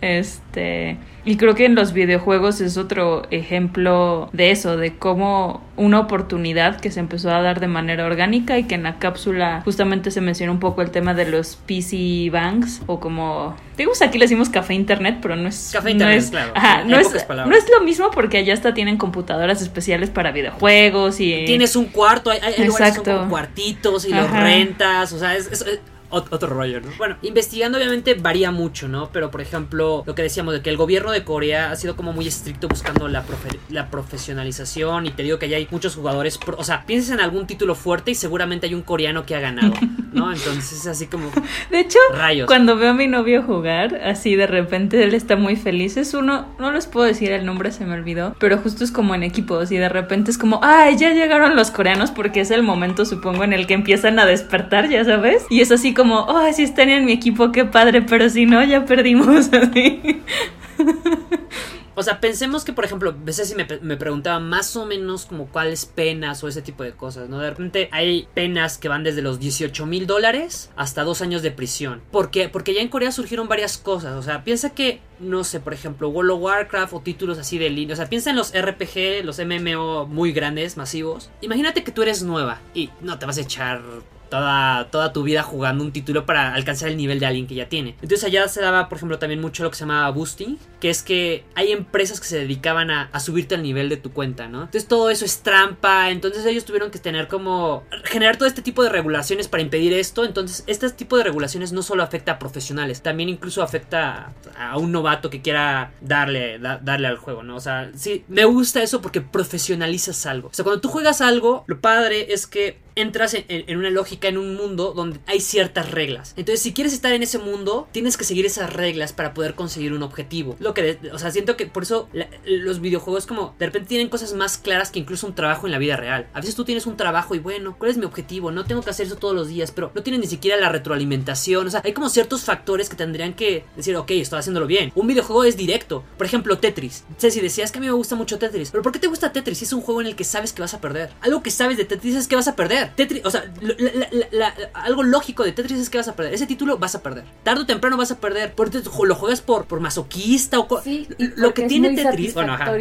Este, y creo que en los videojuegos es otro ejemplo de eso, de cómo una oportunidad que se empezó a dar de manera orgánica y que en la cápsula justamente se menciona un poco el tema de los PC banks o como digamos aquí le decimos café internet, pero no es Café no internet, es, claro. ajá, no, es, no es lo mismo porque allá hasta tienen computadoras especiales para videojuegos y Tienes un cuarto, hay, hay lugares que son Exacto. como cuartitos y los rentas, o sea, es, es- otro rollo, ¿no? Bueno, investigando obviamente varía mucho, ¿no? Pero por ejemplo, lo que decíamos de que el gobierno de Corea ha sido como muy estricto buscando la, profe- la profesionalización y te digo que allá hay muchos jugadores, o sea, piensas en algún título fuerte y seguramente hay un coreano que ha ganado, ¿no? Entonces es así como De hecho, rayos. cuando veo a mi novio jugar, así de repente él está muy feliz. Es uno, no les puedo decir el nombre, se me olvidó, pero justo es como en equipos y de repente es como, ay, ya llegaron los coreanos porque es el momento, supongo, en el que empiezan a despertar, ya sabes. Y es así como, oh, si están en mi equipo, qué padre, pero si no, ya perdimos. Así. O sea, pensemos que, por ejemplo, a veces si me, me preguntaba más o menos como cuáles penas o ese tipo de cosas, ¿no? De repente hay penas que van desde los 18 mil dólares hasta dos años de prisión. ¿Por qué? Porque ya en Corea surgieron varias cosas. O sea, piensa que, no sé, por ejemplo, World of Warcraft o títulos así de línea. O sea, piensa en los RPG, los MMO muy grandes, masivos. Imagínate que tú eres nueva y no te vas a echar toda, toda tu vida jugando un título para alcanzar el nivel de alguien que ya tiene. Entonces allá se daba, por ejemplo, también mucho lo que se llamaba boosting, que es que hay empresas que se dedicaban a, subirte al nivel de tu cuenta, ¿no? Entonces todo eso es trampa, entonces ellos tuvieron que tener como generar todo este tipo de regulaciones para impedir esto, entonces este tipo de regulaciones no solo afecta a profesionales, también incluso afecta a, un novato que quiera darle, da- darle al juego, ¿no? O sea, sí, me gusta eso porque profesionalizas algo. O sea, cuando tú juegas algo, lo padre es que entras en, en- en una lógica, en un mundo donde hay ciertas reglas. Entonces, si quieres estar en ese mundo, tienes que seguir esas reglas para poder conseguir un objetivo. Lo que, o sea, siento que por eso los videojuegos como de repente tienen cosas más claras que incluso un trabajo en la vida real. A veces tú tienes un trabajo y bueno, ¿cuál es mi objetivo? No tengo que hacer eso todos los días, pero no tienes ni siquiera la retroalimentación. O sea, hay como ciertos factores que tendrían que decir, ok, estoy haciéndolo bien. Un videojuego es directo. Por ejemplo, Tetris. Ceci, decías que a mí me gusta mucho Tetris. Pero ¿por qué te gusta Tetris? Si es un juego en el que sabes que vas a perder. Algo que sabes de Tetris es que vas a perder. Tetris, o sea, la- la- la- algo lógico de Tetris es que vas a perder. Ese título vas a perder. Tarde o temprano vas a perder. Te- lo juegas por, por masoquista o Sí, lo que tiene Tetris. Bueno, ajá.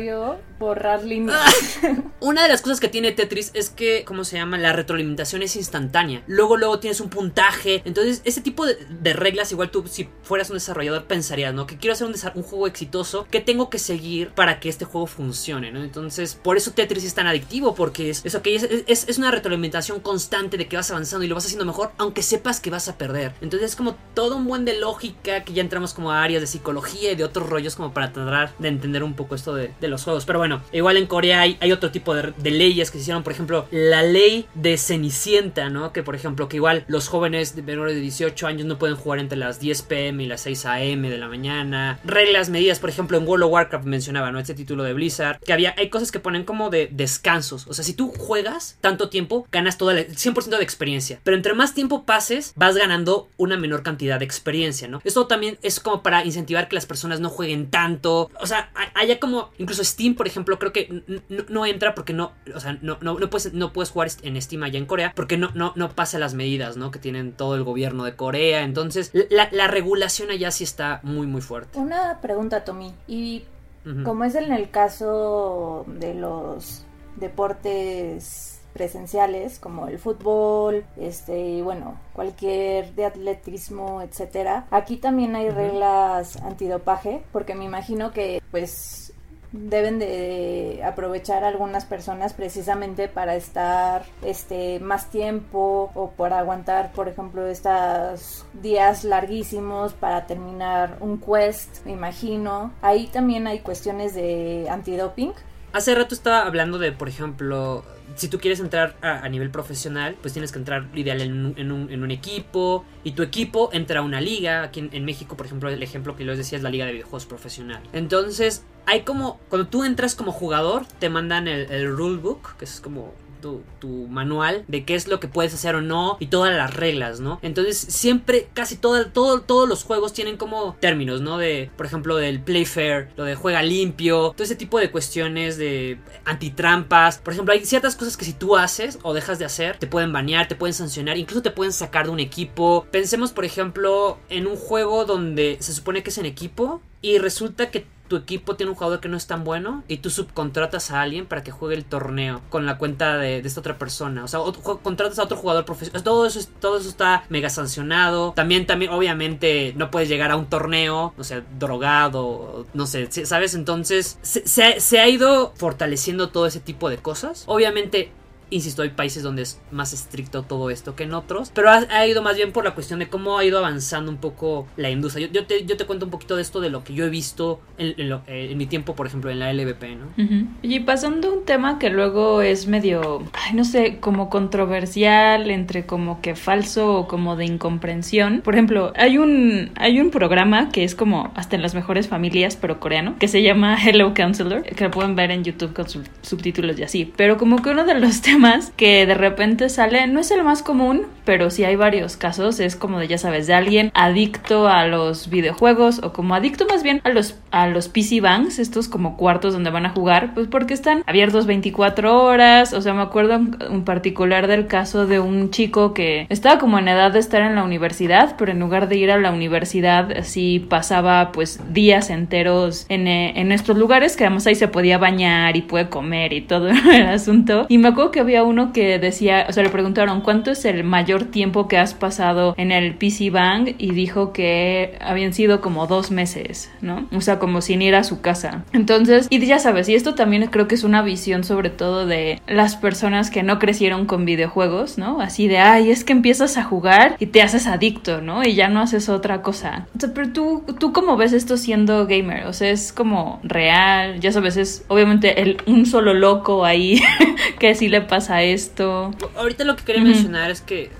borrar líneas. Una de las cosas que tiene Tetris es que, ¿cómo se llama? La retroalimentación es instantánea. Luego, luego tienes un puntaje. Entonces, ese tipo de, de reglas, igual tú, si fueras un desarrollador, pensarías, ¿no? Que quiero hacer un, juego exitoso. ¿Qué tengo que seguir para que este juego funcione, ¿no? Entonces, por eso Tetris es tan adictivo, porque es, es, ok, es, es- es una retroalimentación constante de que vas avanzando y lo vas haciendo mejor, aunque sepas que vas a perder. Entonces, es como todo un buen de lógica que ya entramos como a áreas de psicología y de otros rollos como para tratar de entender un poco esto de, los juegos. Pero bueno, igual en Corea hay, hay otro tipo de, de leyes que se hicieron, por ejemplo, la ley de Cenicienta, ¿no? Que por ejemplo, que igual los jóvenes de menores de 18 años no pueden jugar entre las 10 pm y las 6 am de la mañana. Reglas, medidas, por ejemplo, en World of Warcraft mencionaba, ¿no? Este título de Blizzard, que había, hay cosas que ponen como de descansos. O sea, si tú juegas tanto tiempo, ganas todo el 100% de experiencia. Pero entre más tiempo pases, vas ganando una menor cantidad de experiencia, ¿no? Esto también es como para incentivar que las personas no jueguen tanto. O sea, hay- haya como, incluso Steam, por ejemplo, creo que no entra porque no, o sea, no, no, no, puedes, no puedes jugar en Steam allá en Corea porque no, no, no pasa las medidas, ¿no? Que tienen todo el gobierno de Corea. Entonces, la, la regulación allá sí está muy, muy fuerte. Una pregunta, Tommy. Y Ujú. como es en el caso de los deportes presenciales como el fútbol, este, y bueno, cualquier de atletismo, etcétera. Aquí también hay reglas antidopaje, porque me imagino que pues deben de aprovechar algunas personas precisamente para estar este más tiempo o para aguantar por ejemplo estos días larguísimos para terminar un quest me imagino ahí también hay cuestiones de antidoping Hace rato estaba hablando de, por ejemplo, si tú quieres entrar a, nivel profesional, pues tienes que entrar ideal en un, un- equipo y tu equipo entra a una liga. Aquí en, en México, por ejemplo, el ejemplo que les decía es la liga de videojuegos profesional. Entonces, hay como, cuando tú entras como jugador, te mandan el, el rulebook, que es como tu, manual de qué es lo que puedes hacer o no y todas las reglas, ¿no? Entonces siempre, casi todo, todo, todos los juegos tienen como términos, ¿no? De, por ejemplo, del play fair, lo de juega limpio, todo ese tipo de cuestiones de antitrampas. Por ejemplo, hay ciertas cosas que si tú haces o dejas de hacer, te pueden banear, te pueden sancionar, incluso te pueden sacar de un equipo. Pensemos, por ejemplo, en un juego donde se supone que es en equipo y resulta que tu equipo tiene un jugador que no es tan bueno y tú subcontratas a alguien para que juegue el torneo con la cuenta de, esta otra persona. O sea, contratas a otro jugador profesional. Todo eso, todo eso está mega sancionado. También, también, obviamente, no puedes llegar a un torneo, no sé, drogado, no sé, ¿sabes? Entonces, se ha ido fortaleciendo todo ese tipo de cosas. Obviamente, Insisto, hay países donde es más estricto todo esto que en otros, pero ha, ido más bien por la cuestión de cómo ha ido avanzando un poco la industria. Yo, te, yo te, cuento un poquito de esto de lo que yo he visto en, en, mi tiempo, por ejemplo, en la LVP, ¿no? Y pasando a un tema que luego es medio, ay, no sé, como controversial, entre como que falso o como de incomprensión. Por ejemplo, hay un, hay un programa que es como hasta en las mejores familias, pero coreano, que se llama Hello Counselor, que lo pueden ver en YouTube con subtítulos y así. Pero como que uno de los temas más que de repente sale, no es el más común, pero sí hay varios casos, es como de ya sabes, de alguien adicto a los videojuegos o como adicto más bien a los a los PC banks, estos como cuartos donde van a jugar, pues porque están abiertos 24 horas, o sea, me acuerdo en particular del caso de un chico que estaba como en edad de estar en la universidad, pero en lugar de ir a la universidad, sí pasaba pues días enteros en, eh, en estos lugares, que además ahí se podía bañar y puede comer y todo el asunto. Y me acuerdo que había uno que decía, o sea, le preguntaron, ¿cuánto es el mayor tiempo que has pasado en el PC Bang? Y dijo que habían sido como dos meses, ¿no? O sea, como sin ir a su casa. Entonces, y ya sabes, y esto también creo que es una visión sobre todo de las personas que no crecieron con videojuegos, ¿no? Así de, ay, es que empiezas a jugar y te haces adicto, ¿no? Y ya no haces otra cosa. O sea, pero tú, tú cómo ves esto siendo gamer? O sea, es como real, ya sabes, es obviamente el, un solo loco ahí que sí le pasa a esto. Ahorita lo que quería mencionar es que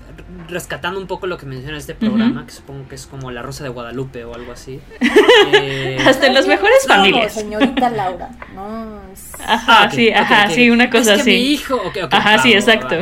rescatando un poco lo que menciona este programa, que supongo que es como La Rosa de Guadalupe o algo así. Eh, Hasta en las mejores familias. señorita Laura. No, Ajá, ah, sí, ajá, sí, una cosa es que Mi hijo, Ajá, sí, exacto.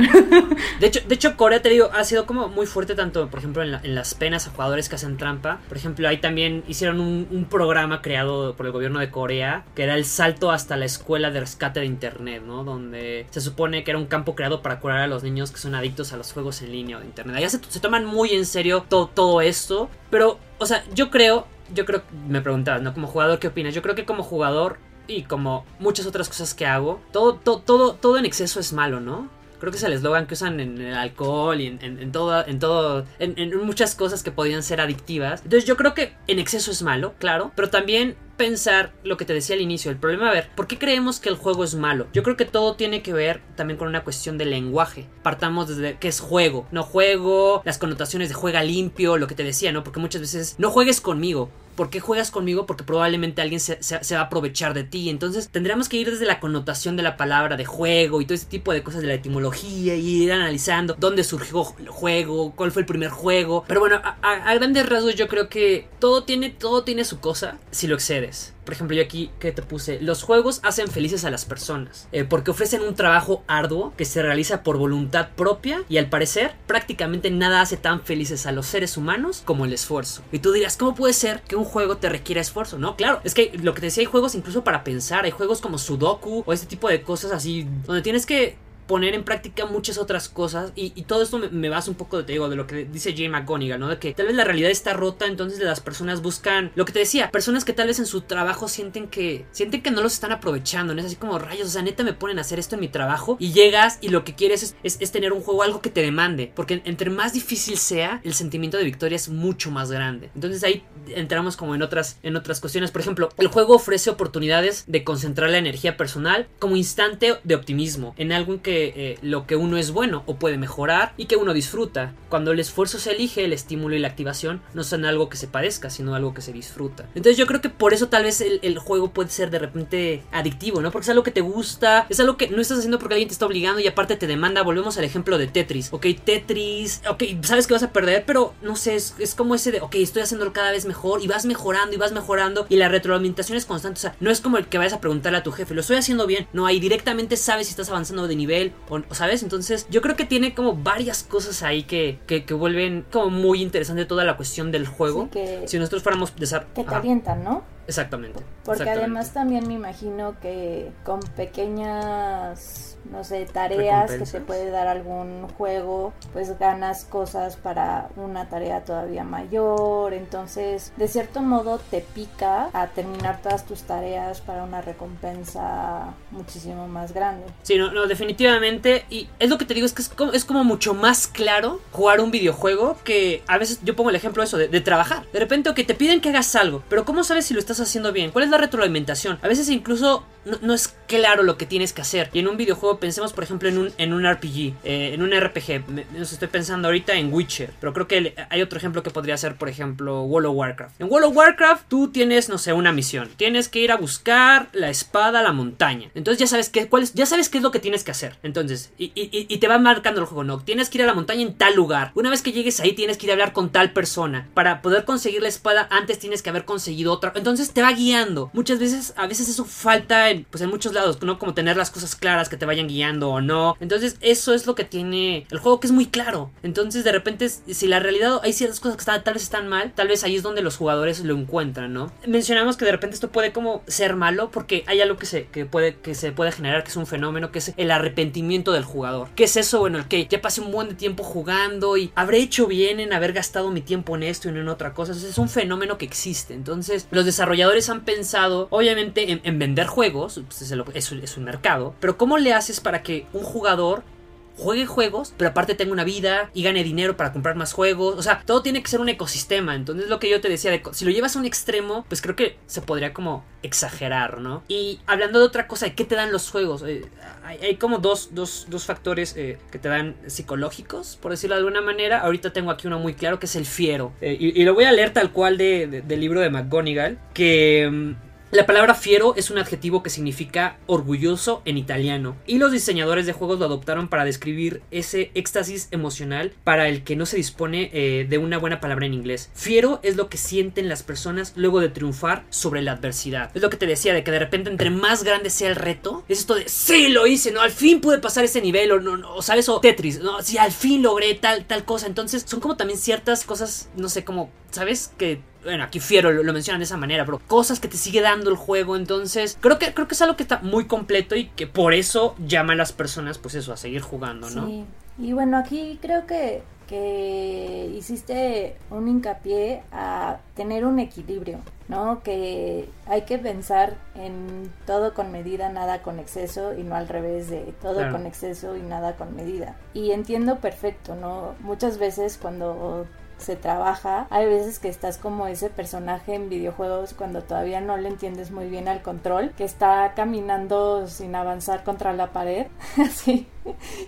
De hecho, de hecho, Corea, te digo, ha sido como muy fuerte tanto, por ejemplo, en, las penas a jugadores que hacen trampa. Por ejemplo, ahí también hicieron un, un, programa creado por el gobierno de Corea, que era el salto hasta la escuela de rescate de Internet, ¿no? Donde se supone que era un campo creado para curar a los niños que son adictos a los juegos en línea o de Internet. Allá se, se toman muy en serio todo, todo esto, pero, o sea, yo creo yo creo, me preguntabas, ¿no? Como jugador, ¿qué opinas? Yo creo que como jugador y como muchas otras cosas que hago, todo, todo, todo, todo en exceso es malo, ¿no? Creo que es el eslogan que usan en el alcohol y en, en, todo, en todo, en, muchas cosas que podrían ser adictivas. Entonces yo creo que en exceso es malo, claro, pero también pensar lo que te decía al inicio, el problema, a ver, ¿por qué creemos que el juego es malo? Yo creo que todo tiene que ver también con una cuestión de lenguaje. Partamos desde que es juego, no juego, las connotaciones de juega limpio, lo que te decía, ¿no? Porque muchas veces no juegues conmigo, ¿Por qué juegas conmigo? Porque probablemente alguien se, va a aprovechar de ti. Entonces tendríamos que ir desde la connotación de la palabra de juego y todo ese tipo de cosas de la etimología y ir analizando dónde surgió el juego, cuál fue el primer juego. Pero bueno, a, grandes rasgos yo creo que todo tiene, todo tiene su cosa si lo excedes. Por ejemplo, yo aquí que te puse, los juegos hacen felices a las personas eh, porque ofrecen un trabajo arduo que se realiza por voluntad propia y al parecer prácticamente nada hace tan felices a los seres humanos como el esfuerzo. Y tú dirás, ¿cómo puede ser que un juego te requiera esfuerzo? No, claro, es que lo que te decía, hay juegos incluso para pensar, hay juegos como Sudoku o este tipo de cosas así, donde tienes que poner en práctica muchas otras cosas y, todo esto me, me, basa un poco te digo, de lo que dice Jay McGonigal, ¿no? De que tal vez la realidad está rota, entonces las personas buscan, lo que te decía, personas que tal vez en su trabajo sienten que, sienten que no los están aprovechando, ¿no? Es así como rayos, o sea, neta me ponen a hacer esto en mi trabajo y llegas y lo que quieres es, es, tener un juego, algo que te demande, porque entre más difícil sea, el sentimiento de victoria es mucho más grande. Entonces ahí entramos como en otras, en otras cuestiones, por ejemplo, el juego ofrece oportunidades de concentrar la energía personal como instante de optimismo en algo en que eh, lo que uno es bueno o puede mejorar y que uno disfruta. Cuando el esfuerzo se elige, el estímulo y la activación no son algo que se padezca, sino algo que se disfruta. Entonces yo creo que por eso tal vez el, juego puede ser de repente adictivo, ¿no? Porque es algo que te gusta, es algo que no estás haciendo porque alguien te está obligando y aparte te demanda. Volvemos al ejemplo de Tetris. Ok, Tetris, ok, sabes que vas a perder, pero no sé, es, es como ese de, ok, estoy haciéndolo cada vez mejor y vas mejorando y vas mejorando y la retroalimentación es constante. O sea, no es como el que vayas a preguntarle a tu jefe, lo estoy haciendo bien. No, ahí directamente sabes si estás avanzando de nivel ¿sabes? Entonces yo creo que tiene como varias cosas ahí que, que, vuelven como muy interesante toda la cuestión del juego. si nosotros fuéramos... Que te alientan, ¿no? Exactamente. Porque exactamente. además también me imagino que con pequeñas, no sé, tareas que te puede dar algún juego, pues ganas cosas para una tarea todavía mayor. Entonces, de cierto modo, te pica a terminar todas tus tareas para una recompensa muchísimo más grande. Sí, no, no, definitivamente. Y es lo que te digo, es que es como, es como mucho más claro jugar un videojuego que a veces yo pongo el ejemplo de eso, de, de trabajar. De repente, que te piden que hagas algo, pero ¿cómo sabes si lo estás haciendo bien? ¿Cuál es la retroalimentación? A veces incluso no, es claro lo que tienes que hacer. Y en un videojuego pensemos, por ejemplo, en un, en un RPG, eh, en un RPG. Me, estoy pensando ahorita en Witcher, pero creo que hay otro ejemplo que podría ser, por ejemplo, World of Warcraft. En World of Warcraft tú tienes, no sé, una misión. Tienes que ir a buscar la espada a la montaña. Entonces ya sabes qué, cuál es, ya sabes qué es lo que tienes que hacer. Entonces, y- y te va marcando el juego, no, tienes que ir a la montaña en tal lugar. Una vez que llegues ahí tienes que ir a hablar con tal persona. Para poder conseguir la espada antes tienes que haber conseguido otra. Entonces te va guiando. Muchas veces, a veces eso falta en, pues en muchos lados, ¿no? Como tener las cosas claras que te vayan guiando o no. Entonces eso es lo que tiene el juego que es muy claro. Entonces de repente si la realidad hay ciertas cosas que están, tal vez están mal, tal vez ahí es donde los jugadores lo encuentran, ¿no? Mencionamos que de repente esto puede como ser malo porque hay algo que se, que puede, que se puede generar que es un fenómeno que es el arrepentimiento del jugador. ¿Qué es eso? Bueno, el que ya pasé un buen tiempo jugando y habré hecho bien en haber gastado mi tiempo en esto y no en otra cosa. Entonces, es un fenómeno que existe. Entonces los desarrolladores han pensado obviamente en, en vender juegos, pues, es un mercado, pero ¿cómo le haces para que un jugador juegue juegos, pero aparte tenga una vida y gane dinero para comprar más juegos. O sea, todo tiene que ser un ecosistema. Entonces, lo que yo te decía, de, si lo llevas a un extremo, pues creo que se podría como exagerar, ¿no? Y hablando de otra cosa, ¿qué te dan los juegos? Eh, hay, como dos, dos, dos factores eh, que te dan psicológicos, por decirlo de alguna manera. Ahorita tengo aquí uno muy claro que es el fiero. Eh, y, lo voy a leer tal cual de- de- del libro de McGonigal, que... la palabra fiero es un adjetivo que significa orgulloso en italiano y los diseñadores de juegos lo adoptaron para describir ese éxtasis emocional para el que no se dispone eh, de una buena palabra en inglés. Fiero es lo que sienten las personas luego de triunfar sobre la adversidad. Es lo que te decía de que de repente entre más grande sea el reto, es esto de sí lo hice, no, al fin pude pasar ese nivel o no, no, sabes o Tetris, no, sí al fin logré tal tal cosa. Entonces son como también ciertas cosas, no sé, como sabes que bueno, aquí Fiero lo, lo mencionan de esa manera, pero cosas que te sigue dando el juego, entonces creo que creo que es algo que está muy completo y que por eso llama a las personas pues eso a seguir jugando, ¿no? Sí. Y bueno, aquí creo que, que hiciste un hincapié a tener un equilibrio, ¿no? Que hay que pensar en todo con medida, nada con exceso y no al revés de todo Claro. con exceso y nada con medida. Y entiendo perfecto, ¿no? Muchas veces cuando se trabaja, hay veces que estás como ese personaje en videojuegos cuando todavía no le entiendes muy bien al control, que está caminando sin avanzar contra la pared, así,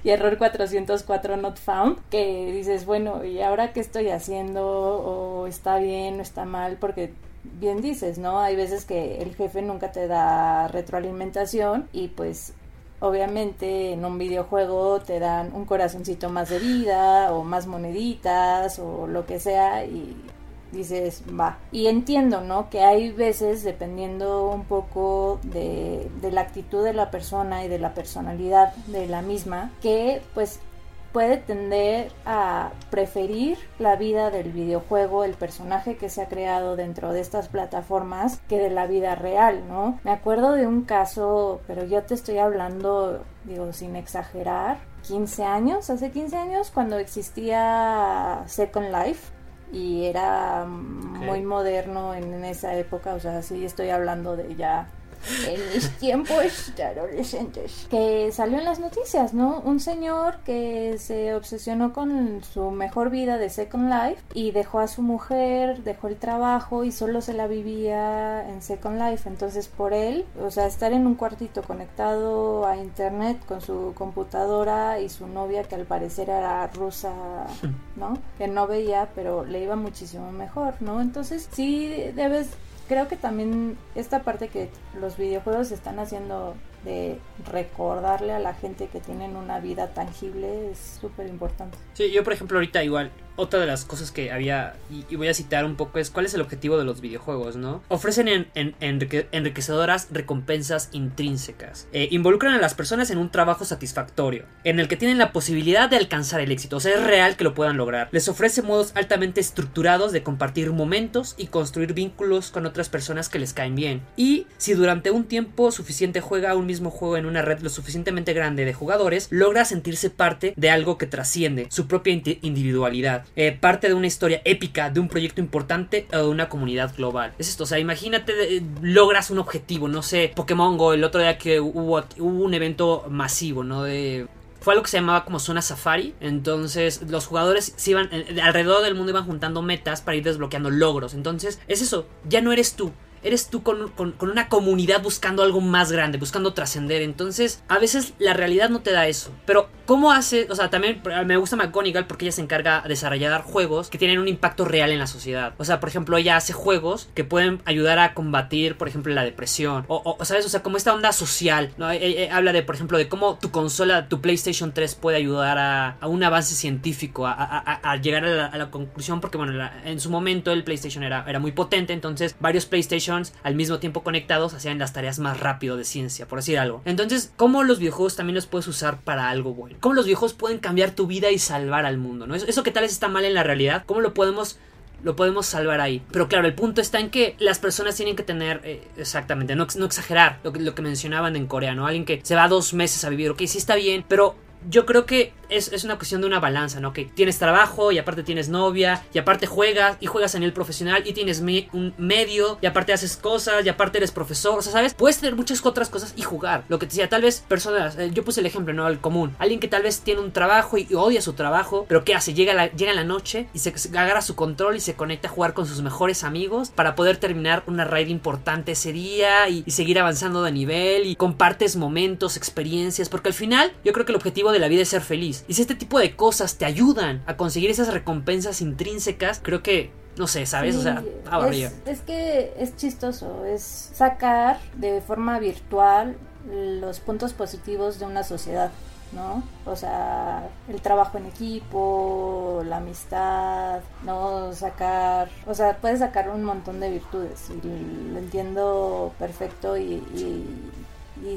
y error 404 not found, que dices, bueno, ¿y ahora qué estoy haciendo? ¿O está bien o está mal? Porque bien dices, ¿no? Hay veces que el jefe nunca te da retroalimentación y pues obviamente en un videojuego te dan un corazoncito más de vida o más moneditas o lo que sea y dices va y entiendo no que hay veces dependiendo un poco de, de la actitud de la persona y de la personalidad de la misma que pues puede tender a preferir la vida del videojuego, el personaje que se ha creado dentro de estas plataformas, que de la vida real, ¿no? Me acuerdo de un caso, pero yo te estoy hablando, digo, sin exagerar, 15 años, hace 15 años, cuando existía Second Life. Y era muy moderno en, en esa época, o sea, sí estoy hablando de ya en mis tiempos de adolescentes. Que salió en las noticias, ¿no? Un señor que se obsesionó con su mejor vida de Second Life y dejó a su mujer, dejó el trabajo y solo se la vivía en Second Life. Entonces, por él, o sea, estar en un cuartito conectado a internet con su computadora y su novia, que al parecer era rusa, ¿no? Que no veía, pero le iba muchísimo mejor, ¿no? Entonces, sí debes creo que también esta parte que los videojuegos están haciendo de recordarle a la gente que tienen una vida tangible es súper importante. Sí, yo por ejemplo ahorita igual otra de las cosas que había, y, voy a citar un poco, es cuál es el objetivo de los videojuegos, ¿no? Ofrecen en, enriquecedoras recompensas intrínsecas. Eh, involucran a las personas en un trabajo satisfactorio, en el que tienen la posibilidad de alcanzar el éxito, o sea, es real que lo puedan lograr. Les ofrece modos altamente estructurados de compartir momentos y construir vínculos con otras personas que les caen bien. Y si durante un tiempo suficiente juega un mismo juego en una red lo suficientemente grande de jugadores, logra sentirse parte de algo que trasciende su propia individualidad eh, parte de una historia épica, de un proyecto importante o de una comunidad global. Es esto, o sea, imagínate, eh, logras un objetivo, no sé, Pokémon Go, el otro día que hubo, un evento masivo, ¿no? De fue algo que se llamaba como zona safari. Entonces los jugadores se iban eh, alrededor del mundo iban juntando metas para ir desbloqueando logros. Entonces es eso, ya no eres tú, eres tú con, una comunidad buscando algo más grande, buscando trascender. Entonces, a veces la realidad no te da eso. Pero, ¿cómo hace? O sea, también me gusta McGonigal porque ella se encarga de desarrollar juegos que tienen un impacto real en la sociedad. O sea, por ejemplo, ella hace juegos que pueden ayudar a combatir, por ejemplo, la depresión. O, ¿sabes? O sea, como esta onda social. ¿no? E, e, habla de, por ejemplo, de cómo tu consola, tu PlayStation 3 puede ayudar a, un avance científico, a, llegar a la, conclusión. Porque, bueno, en su momento el PlayStation era, era muy potente. Entonces, varios PlayStation al mismo tiempo conectados hacían las tareas más rápido de ciencia, por decir algo. Entonces, ¿cómo los videojuegos también los puedes usar para algo bueno? ¿Cómo los videojuegos pueden cambiar tu vida y salvar al mundo? ¿no? Eso, que tal vez está mal en la realidad, ¿cómo lo podemos lo podemos salvar ahí. Pero claro, el punto está en que las personas tienen que tener, eh, exactamente, no, no exagerar lo que, lo que mencionaban en Corea, ¿no? Alguien que se va dos meses a vivir, ok, sí está bien, pero yo creo que es, una cuestión de una balanza, ¿no? Que tienes trabajo y aparte tienes novia y aparte juegas y juegas en el profesional y tienes un medio y aparte haces cosas y aparte eres profesor, o sea, ¿sabes? Puedes tener muchas otras cosas y jugar. Lo que te decía, tal vez personas, eh, yo puse el ejemplo, ¿no? El común. Alguien que tal vez tiene un trabajo y, odia su trabajo, pero ¿qué hace? Llega, la, llega en la noche y se, agarra su control y se conecta a jugar con sus mejores amigos para poder terminar una raid importante ese día y seguir avanzando de nivel y compartes momentos, experiencias, porque al final yo creo que el objetivo de la vida es ser feliz. Y si este tipo de cosas te ayudan a conseguir esas recompensas intrínsecas, creo que no sé, ¿sabes? o sea, es, es, que es chistoso, es sacar de forma virtual los puntos positivos de una sociedad, ¿no? O sea, el trabajo en equipo, la amistad, ¿no? Sacar, o sea, puedes sacar un montón de virtudes y lo entiendo perfecto y y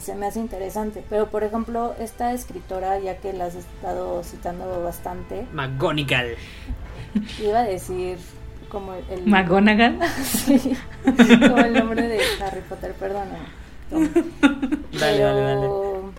se me hace interesante. Pero por ejemplo, esta escritora, ya que la has estado citando bastante. McGonagall. Iba a decir como el... McGonagall. sí, como el nombre de Harry Potter, perdóname. dale, dale, dale.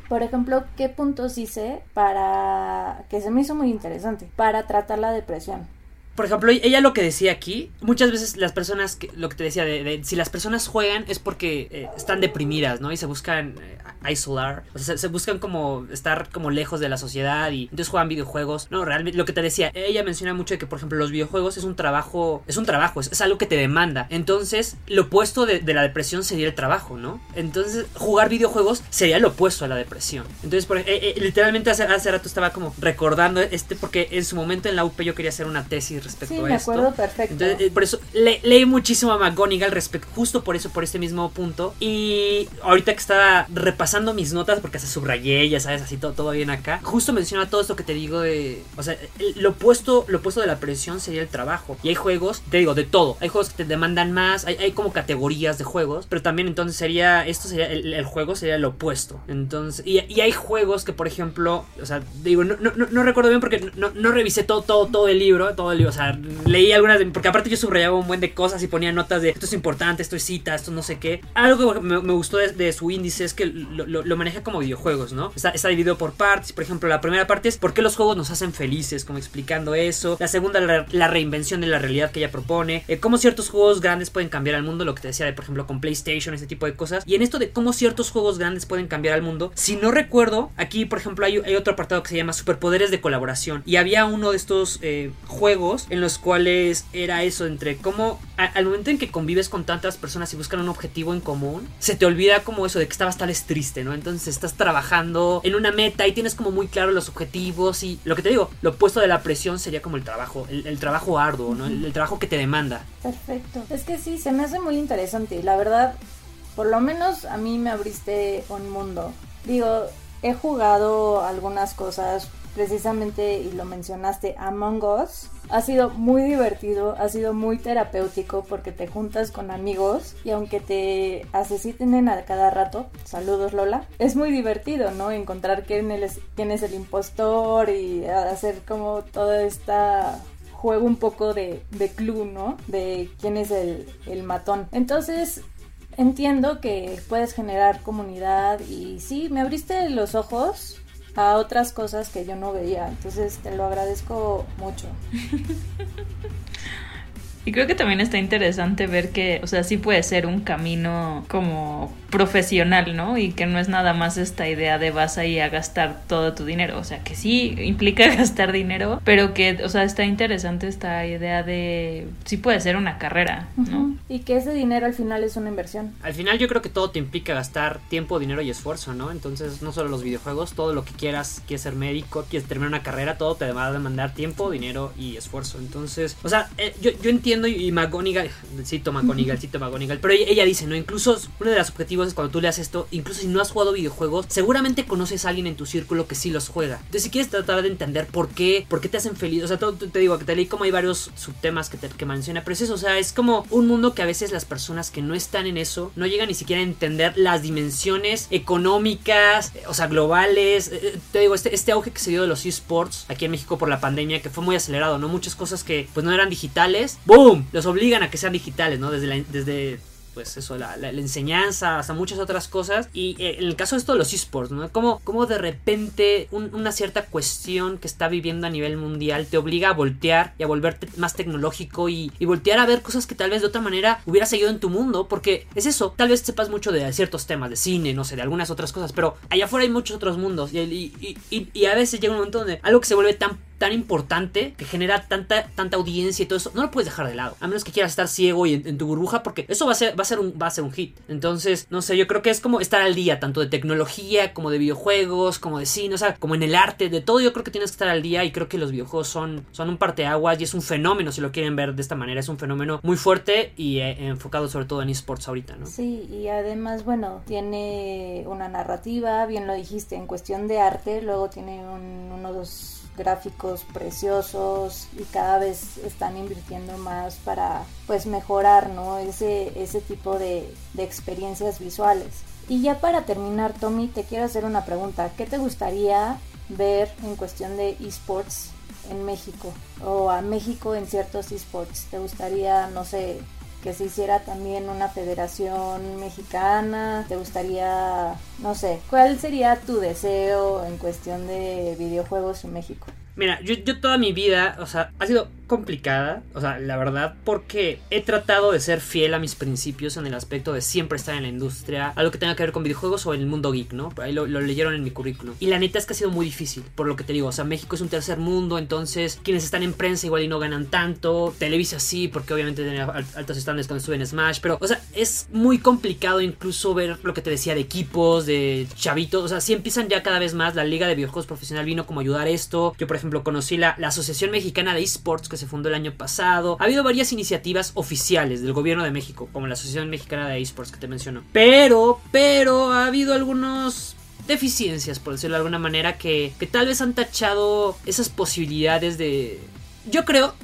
Por ejemplo, ¿qué puntos hice para que se me hizo muy interesante para tratar la depresión? Por ejemplo, ella lo que decía aquí, muchas veces las personas, lo que te decía, de, si las personas juegan es porque eh, están deprimidas, ¿no? Y se buscan eh, aislar, o sea, se, buscan como estar como lejos de la sociedad y entonces juegan videojuegos. No, realmente lo que te decía, ella menciona mucho de que, por ejemplo, los videojuegos es un trabajo, es un trabajo, es, algo que te demanda. Entonces, lo opuesto de, la depresión sería el trabajo, ¿no? Entonces, jugar videojuegos sería lo opuesto a la depresión. Entonces, por, eh, literalmente hace, hace rato estaba como recordando este, porque en su momento en la UP yo quería hacer una tesis respecto sí, a me esto. acuerdo perfecto. Eh, por eso leí muchísimo a McGonigal respecto, justo por eso, por este mismo punto. Y ahorita que estaba repasando mis notas, porque se subrayé, ya sabes, así todo, todo bien acá, justo menciona todo esto que te digo de. O sea, lo opuesto, lo opuesto de la presión sería el trabajo. Y hay juegos, te digo, de todo. Hay juegos que te demandan más, hay, hay como categorías de juegos, pero también entonces sería. Esto sería. El, juego sería lo opuesto. Entonces, y, y, hay juegos que, por ejemplo, o sea, digo, no, no, no recuerdo bien porque no, no revisé todo, todo, todo el libro, todo el libro, o sea, leí algunas, porque aparte yo subrayaba un buen de cosas y ponía notas de esto es importante, esto es cita, esto no sé qué. Algo que me, gustó de, su índice es que lo, maneja como videojuegos, ¿no? Está, dividido por partes. Por ejemplo, la primera parte es por qué los juegos nos hacen felices, como explicando eso. La segunda, la, reinvención de la realidad que ella propone. Eh, cómo ciertos juegos grandes pueden cambiar al mundo, lo que te decía de, por ejemplo, con PlayStation, ese tipo de cosas. Y en esto de cómo ciertos juegos grandes pueden cambiar al mundo, si no recuerdo, aquí, por ejemplo, hay, hay otro apartado que se llama Superpoderes de Colaboración. Y había uno de estos eh, juegos en los cuales era eso, entre cómo al momento en que convives con tantas personas y buscan un objetivo en común, se te olvida como eso de que estabas tal vez triste, ¿no? Entonces estás trabajando en una meta y tienes como muy claro los objetivos y lo que te digo, lo opuesto de la presión sería como el trabajo, el, trabajo arduo, ¿no? El, el, trabajo que te demanda. Perfecto. Es que sí, se me hace muy interesante la verdad por lo menos a mí me abriste un mundo. Digo, he jugado algunas cosas precisamente, y lo mencionaste, Among Us. Ha sido muy divertido, ha sido muy terapéutico porque te juntas con amigos y aunque te asesinen a cada rato, saludos Lola, es muy divertido, ¿no? Encontrar quién es, quién es el impostor y hacer como todo este juego un poco de, de clue, ¿no? De quién es el, el matón. Entonces, entiendo que puedes generar comunidad y sí, me abriste los ojos a otras cosas que yo no veía. Entonces te lo agradezco mucho. Y creo que también está interesante ver que, o sea, sí puede ser un camino como profesional, ¿no? Y que no es nada más esta idea de vas ahí a gastar todo tu dinero. O sea, que sí implica gastar dinero, pero que, o sea, está interesante esta idea de sí puede ser una carrera, ¿no? Y que ese dinero al final es una inversión. Al final yo creo que todo te implica gastar tiempo, dinero y esfuerzo, ¿no? Entonces, no solo los videojuegos, todo lo que quieras, quieres ser médico, quieres terminar una carrera, todo te va a demandar tiempo, dinero y esfuerzo. Entonces, o sea, eh, yo, yo entiendo y, McGonigal, cito McGonigal, cito McGonigal, pero ella, dice, ¿no? Incluso uno de los objetivos es cuando tú le haces esto, incluso si no has jugado videojuegos, seguramente conoces a alguien en tu círculo que sí los juega. Entonces, si quieres tratar de entender por qué, por qué te hacen feliz, o sea, te digo que te leí como hay varios subtemas que, te, que menciona, pero es eso, o sea, es como un mundo que a veces las personas que no están en eso no llegan ni siquiera a entender las dimensiones económicas, o sea, globales. Eh, eh, te digo, este, este auge que se dio de los esports aquí en México por la pandemia, que fue muy acelerado, ¿no? Muchas cosas que pues no eran digitales, ¡boom! Los obligan a que sean digitales, ¿no? Desde, desde pues eso, la, la, enseñanza, hasta muchas otras cosas. Y eh, en el caso de esto los esports, ¿no? Como, como de repente una cierta cuestión que está viviendo a nivel mundial te obliga a voltear y a volverte más tecnológico y, voltear a ver cosas que tal vez de otra manera hubiera seguido en tu mundo. Porque es eso, tal vez sepas mucho de ciertos temas, de cine, no sé, de algunas otras cosas, pero allá afuera hay muchos otros mundos. Y, y, y a veces llega un momento donde algo que se vuelve tan tan importante que genera tanta, tanta audiencia y todo eso, no lo puedes dejar de lado. A menos que quieras estar ciego y en, tu burbuja, porque eso va a, ser, va, a ser un, va a ser un hit. Entonces, no sé, yo creo que es como estar al día, tanto de tecnología, como de videojuegos, como de cine, o sea, como en el arte, de todo. Yo creo que tienes que estar al día y creo que los videojuegos son, son un parteaguas y es un fenómeno, si lo quieren ver de esta manera. Es un fenómeno muy fuerte y eh, enfocado sobre todo en esports ahorita, ¿no? Sí, y además, bueno, tiene una narrativa, bien lo dijiste, en cuestión de arte, luego tiene un, unos gráficos preciosos y cada vez están invirtiendo más para pues mejorar ¿no? ese, ese tipo de, de experiencias visuales. Y ya para terminar, Tommy, te quiero hacer una pregunta. ¿Qué te gustaría ver en cuestión de esports en México? O a México en ciertos esports. ¿Te gustaría, no sé, que se hiciera también una federación mexicana? ¿Te gustaría, no sé, cuál sería tu deseo en cuestión de videojuegos en México? Mira, yo, yo toda mi vida, o sea, ha sido complicada, o sea, la verdad, porque he tratado de ser fiel a mis principios en el aspecto de siempre estar en la industria, algo que tenga que ver con videojuegos o en el mundo geek, ¿no? Ahí lo, leyeron en mi currículum. Y la neta es que ha sido muy difícil, por lo que te digo, o sea, México es un tercer mundo, entonces quienes están en prensa igual y no ganan tanto, Televisa sí, porque obviamente tenía altos estándares cuando estuve en Smash, pero, o sea, es muy complicado incluso ver lo que te decía de equipos, de chavitos, o sea, si empiezan ya cada vez más, la Liga de Videojuegos Profesional vino como ayudar esto, yo por ejemplo conocí la, la Asociación Mexicana de Esports, que se fundó el año pasado. Ha habido varias iniciativas oficiales del gobierno de México, como la Asociación Mexicana de Esports que te menciono. Pero, pero ha habido algunos deficiencias, por decirlo de alguna manera, que, que tal vez han tachado esas posibilidades de... Yo creo,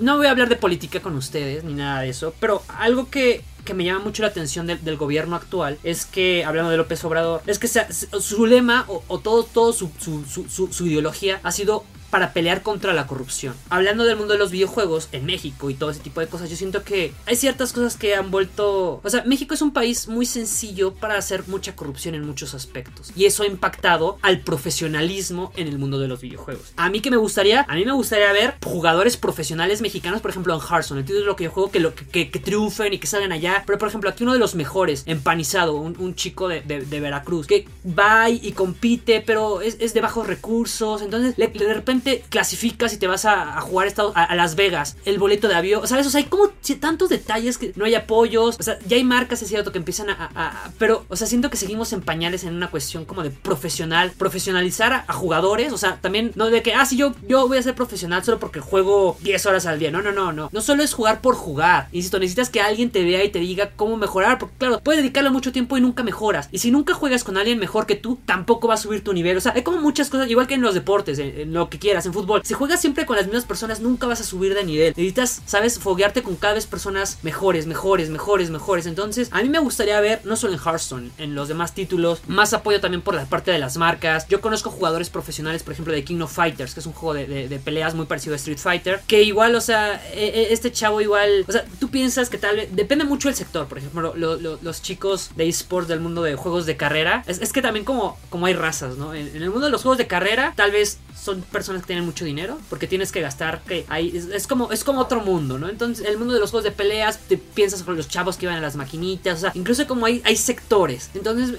no voy a hablar de política con ustedes ni nada de eso, pero algo que, que me llama mucho la atención del, gobierno actual es que, hablando de López Obrador, es que su lema o, todo, todo su, su, su, ideología ha sido para pelear contra la corrupción. Hablando del mundo de los videojuegos en México y todo ese tipo de cosas, yo siento que hay ciertas cosas que han vuelto... O sea, México es un país muy sencillo para hacer mucha corrupción en muchos aspectos. Y eso ha impactado al profesionalismo en el mundo de los videojuegos. A mí que me gustaría, a mí me gustaría ver jugadores profesionales mexicanos, por ejemplo, en Hearthstone, el título de lo que yo juego, que, lo, que, triunfen y que salgan allá. Pero, por ejemplo, aquí uno de los mejores, empanizado, un, chico de, Veracruz, que va y, compite, pero es, de bajos recursos. Entonces, de repente clasificas y te vas a, jugar a, Las Vegas, el boleto de avión. O sea, ¿cómo tantos detalles que no hay apoyos. O sea, ya hay marcas, es cierto, que empiezan a, Pero, o sea, siento que seguimos en pañales en una cuestión como de profesional, profesionalizar a, jugadores. O sea, también no de que, ah, sí, yo, yo voy a ser profesional solo porque juego 10 horas al día. No, no, no, no. No solo es jugar por jugar. Insisto, necesitas que alguien te vea y te diga cómo mejorar. Porque, claro, puedes dedicarle mucho tiempo y nunca mejoras. Y si nunca juegas con alguien mejor que tú, tampoco va a subir tu nivel. O sea, hay como muchas cosas, igual que en los deportes, en, lo que quieras, en fútbol. Si juegas siempre con las mismas personas, nunca vas a subir de nivel. Necesitas, ¿sabes? Foguearte con cada vez personas mejores, mejores, mejores, mejores. Entonces, a mí me gustaría ver, no solo en Hearthstone, en los demás títulos, más apoyo también por la parte de las marcas. Yo conozco jugadores profesionales, por ejemplo, de King of Fighters, que es un juego de, peleas muy parecido a Street Fighter, que igual, o sea, e, e, este chavo igual, o sea, tú piensas que tal vez, depende mucho del sector, por ejemplo, los chicos de esports del mundo de juegos de carrera, es, que también como, como hay razas, ¿no? En el mundo de los juegos de carrera, tal vez son personas que tienen mucho dinero porque tienes que gastar que hay es, como es como otro mundo no entonces el mundo de los juegos de peleas te piensas con los chavos que iban a las maquinitas o sea incluso como hay hay sectores. Entonces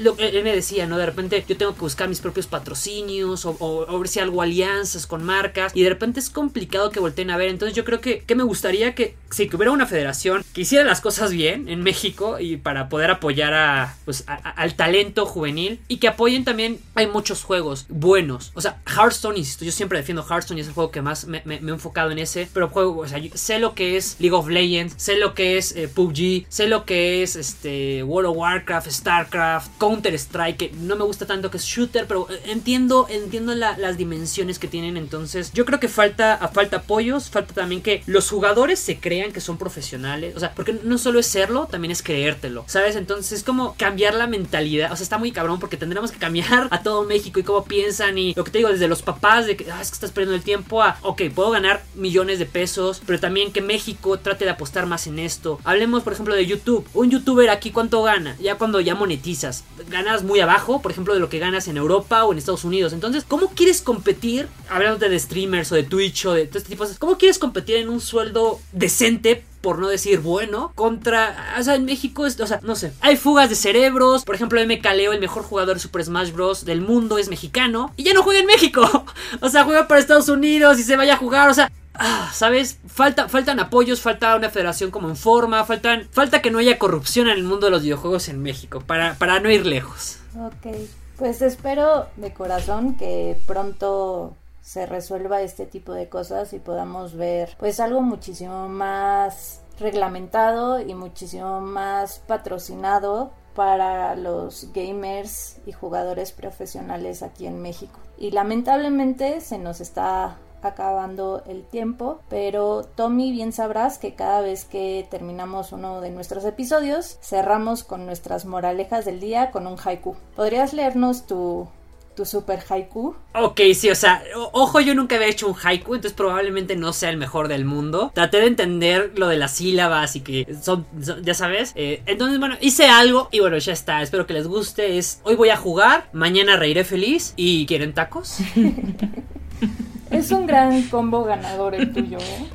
lo que él me decía, ¿no? De repente yo tengo que buscar mis propios patrocinios o, ver si algo alianzas con marcas y de repente es complicado que volteen a ver. Entonces yo creo que, que me gustaría que, si que hubiera una federación que hiciera las cosas bien en México y para poder apoyar a, pues, al talento juvenil y que apoyen también, hay muchos juegos buenos. O sea, Hearthstone, insisto, yo siempre defiendo Hearthstone y es el juego que más me, he enfocado en ese, pero juego, o sea, sé lo que es League of Legends, sé lo que es eh, PUBG, sé lo que es este, World of Warcraft, StarCraft, Counter Strike, que no me gusta tanto que es shooter, pero entiendo, entiendo las dimensiones que tienen. Entonces, yo creo que falta, falta apoyos, falta también que los jugadores se crean que son profesionales. O sea, porque no solo es serlo, también es creértelo. ¿Sabes? Entonces es como cambiar la mentalidad. O sea, está muy cabrón porque tendremos que cambiar a todo México y cómo piensan. Y lo que te digo, desde los papás de que ah, es que estás perdiendo el tiempo a, ok, puedo ganar millones de pesos, pero también que México trate de apostar más en esto. Hablemos, por ejemplo, de YouTube. Un youtuber aquí, ¿cuánto gana? Ya cuando ya monetizas ganas muy abajo, por ejemplo, de lo que ganas en Europa o en Estados Unidos. Entonces, ¿cómo quieres competir, hablando de streamers o de Twitch o de todo este tipo de cosas, cómo quieres competir en un sueldo decente por no decir bueno, contra. O sea, en México, es, o sea, no sé. Hay fugas de cerebros. Por ejemplo, M. Caleo, el mejor jugador de Super Smash Bros. del mundo, es mexicano. Y ya no juega en México. o sea, juega para Estados Unidos y se vaya a jugar. O sea, Ah, ¿sabes? Falta, faltan apoyos, falta una federación como en forma, faltan, falta que no haya corrupción en el mundo de los videojuegos en México, para, para no ir lejos. Ok, pues espero de corazón que pronto se resuelva este tipo de cosas y podamos ver pues algo muchísimo más reglamentado y muchísimo más patrocinado para los gamers y jugadores profesionales aquí en México. Y lamentablemente se nos está acabando el tiempo, pero Tommy bien sabrás que cada vez que terminamos uno de nuestros episodios cerramos con nuestras moralejas del día con un haiku. ¿Podrías leernos tu tu super haiku. Ok, sí, o sea, ojo, yo nunca había hecho un haiku, entonces probablemente no sea el mejor del mundo. Traté de entender lo de las sílabas y que son, ya sabes. Eh, entonces, bueno, hice algo y bueno, ya está. Espero que les guste. Es hoy voy a jugar, mañana reiré feliz y ¿quieren tacos? Es un gran combo ganador el tuyo, ¿eh?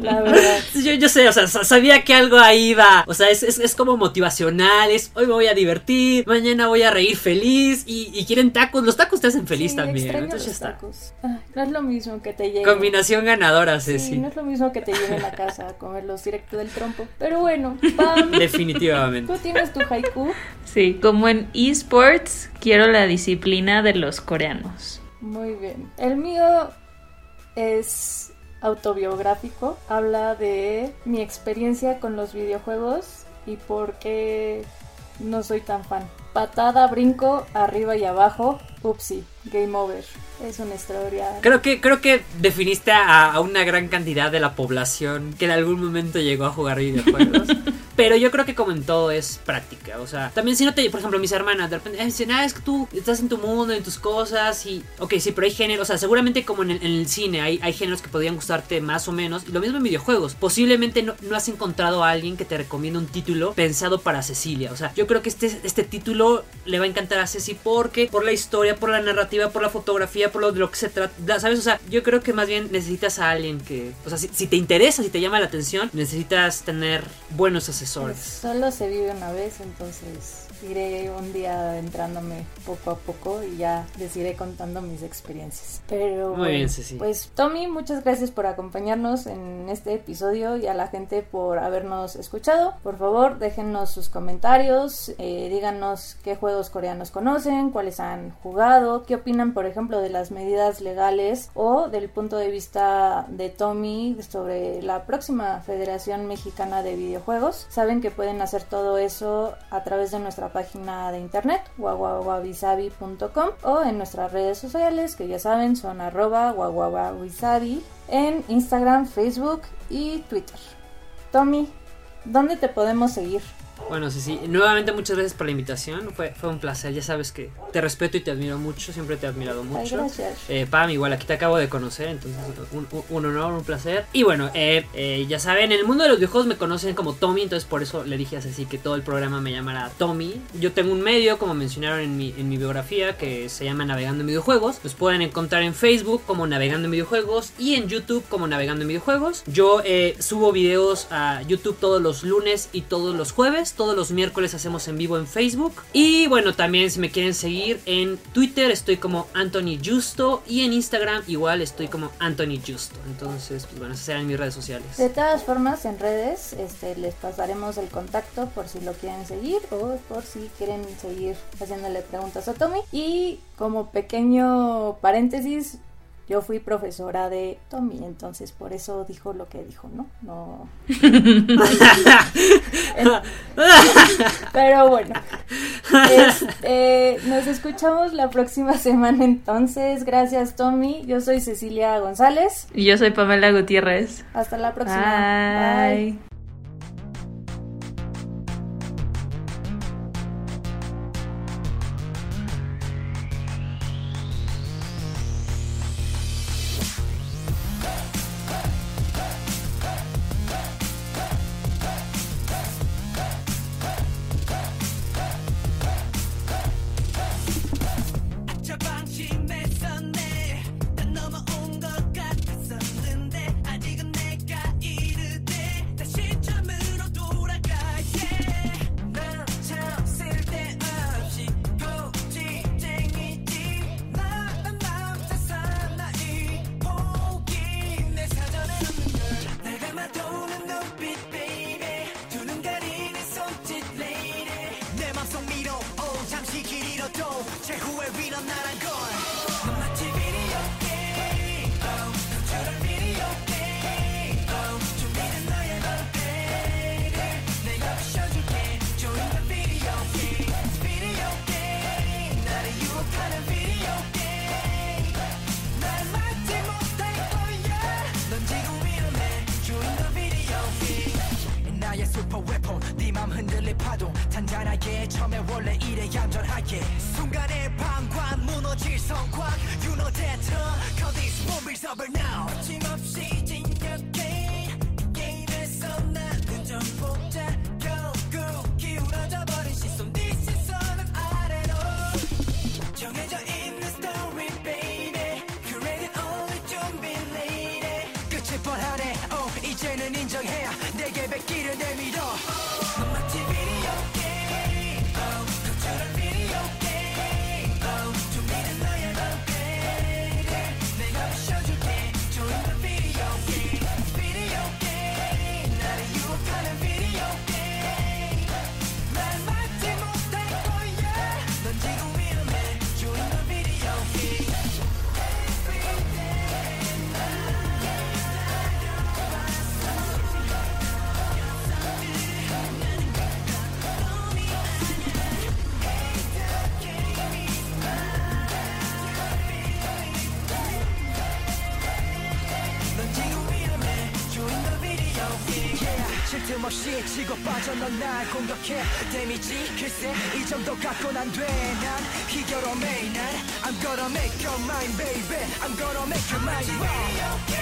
La verdad. Yo, sé, o sea, sabía que algo ahí iba. O sea, es, como motivacional. Es hoy me voy a divertir, mañana voy a reír feliz. Y, quieren tacos. Los tacos te hacen feliz también. Entonces está. Tacos. no es lo mismo que te lleven. Combinación ganadora, Ceci. Sí, no es lo mismo que te lleven a casa a comerlos directo del trompo. Pero bueno, Pam. Definitivamente. ¿Tú tienes tu haiku? Sí, como en esports, quiero la disciplina de los coreanos. Muy bien. El mío es autobiográfico. Habla de mi experiencia con los videojuegos y por qué no soy tan fan. Patada, brinco, arriba y abajo. Upsi, game over. Es una historia. Creo que, creo que definiste a, una gran cantidad de la población que en algún momento llegó a jugar videojuegos. Pero yo creo que como en todo es práctica. O sea, también si no te, por ejemplo, mis hermanas de repente dicen, ah, es que tú estás en tu mundo, en tus cosas. Y, ok, sí, pero hay géneros. O sea, seguramente como en el, cine hay, géneros que podrían gustarte más o menos. Y lo mismo en videojuegos. Posiblemente no, has encontrado a alguien que te recomiende un título pensado para Cecilia. O sea, yo creo que este, este título le va a encantar a Ceci porque por la historia, por la narrativa, por la fotografía, por lo de lo que se trata. ¿Sabes? O sea, yo creo que más bien necesitas a alguien que. O sea, si, si te interesa, si te llama la atención, necesitas tener buenos asesores solo se vive una vez, entonces iré un día adentrándome poco a poco y ya les iré contando mis experiencias. Pero Muy bien, Ceci. pues Tommy, muchas gracias por acompañarnos en este episodio y a la gente por habernos escuchado. Por favor, déjennos sus comentarios, eh, díganos qué juegos coreanos conocen, cuáles han jugado, qué opinan, por ejemplo, de las medidas legales o del punto de vista de Tommy sobre la próxima Federación Mexicana de Videojuegos. Saben que pueden hacer todo eso a través de nuestra página de internet wawawabisabi.com o en nuestras redes sociales que ya saben son arroba wawawabisabi en Instagram, Facebook y Twitter. Tommy, ¿dónde te podemos seguir? Bueno, sí, sí. Nuevamente muchas gracias por la invitación. Fue, fue un placer. Ya sabes que te respeto y te admiro mucho. Siempre te he admirado Ay, mucho. gracias. Eh, Pam, igual aquí te acabo de conocer, entonces un, un- un honor, un placer. Y bueno, eh, eh, ya saben, en el mundo de los videojuegos me conocen como Tommy, entonces por eso le dije a Ceci que todo el programa me llamará Tommy. Yo tengo un medio, como mencionaron en mi, en mi biografía, que se llama Navegando en Videojuegos. Los pueden encontrar en Facebook como Navegando en Videojuegos y en YouTube como Navegando en Videojuegos. Yo eh, subo videos a YouTube todos los lunes y todos los jueves. Todos los miércoles hacemos en vivo en Facebook. Y bueno, también si me quieren seguir en Twitter estoy como Anthony Justo y en Instagram igual estoy como Anthony Justo. Entonces, pues bueno, esas serán mis redes sociales. De todas formas, en redes este, les pasaremos el contacto por si lo quieren seguir o por si quieren seguir haciéndole preguntas a Tommy. Y como pequeño paréntesis, yo fui profesora de Tommy, entonces por eso dijo lo que dijo, ¿no? No. Pero bueno, este, nos escuchamos la próxima semana entonces. Gracias Tommy, yo soy Cecilia González. Y yo soy Pamela Gutiérrez. Hasta la próxima. Bye. 저 성광 You know that huh? Cause these movies over now 날 공격해 데미지 글쎄 이 정도 갖고는 안돼난 희결함에 난 I'm gonna make you mine baby I'm gonna make you mine video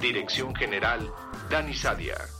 Dirección General, Dani Sadia.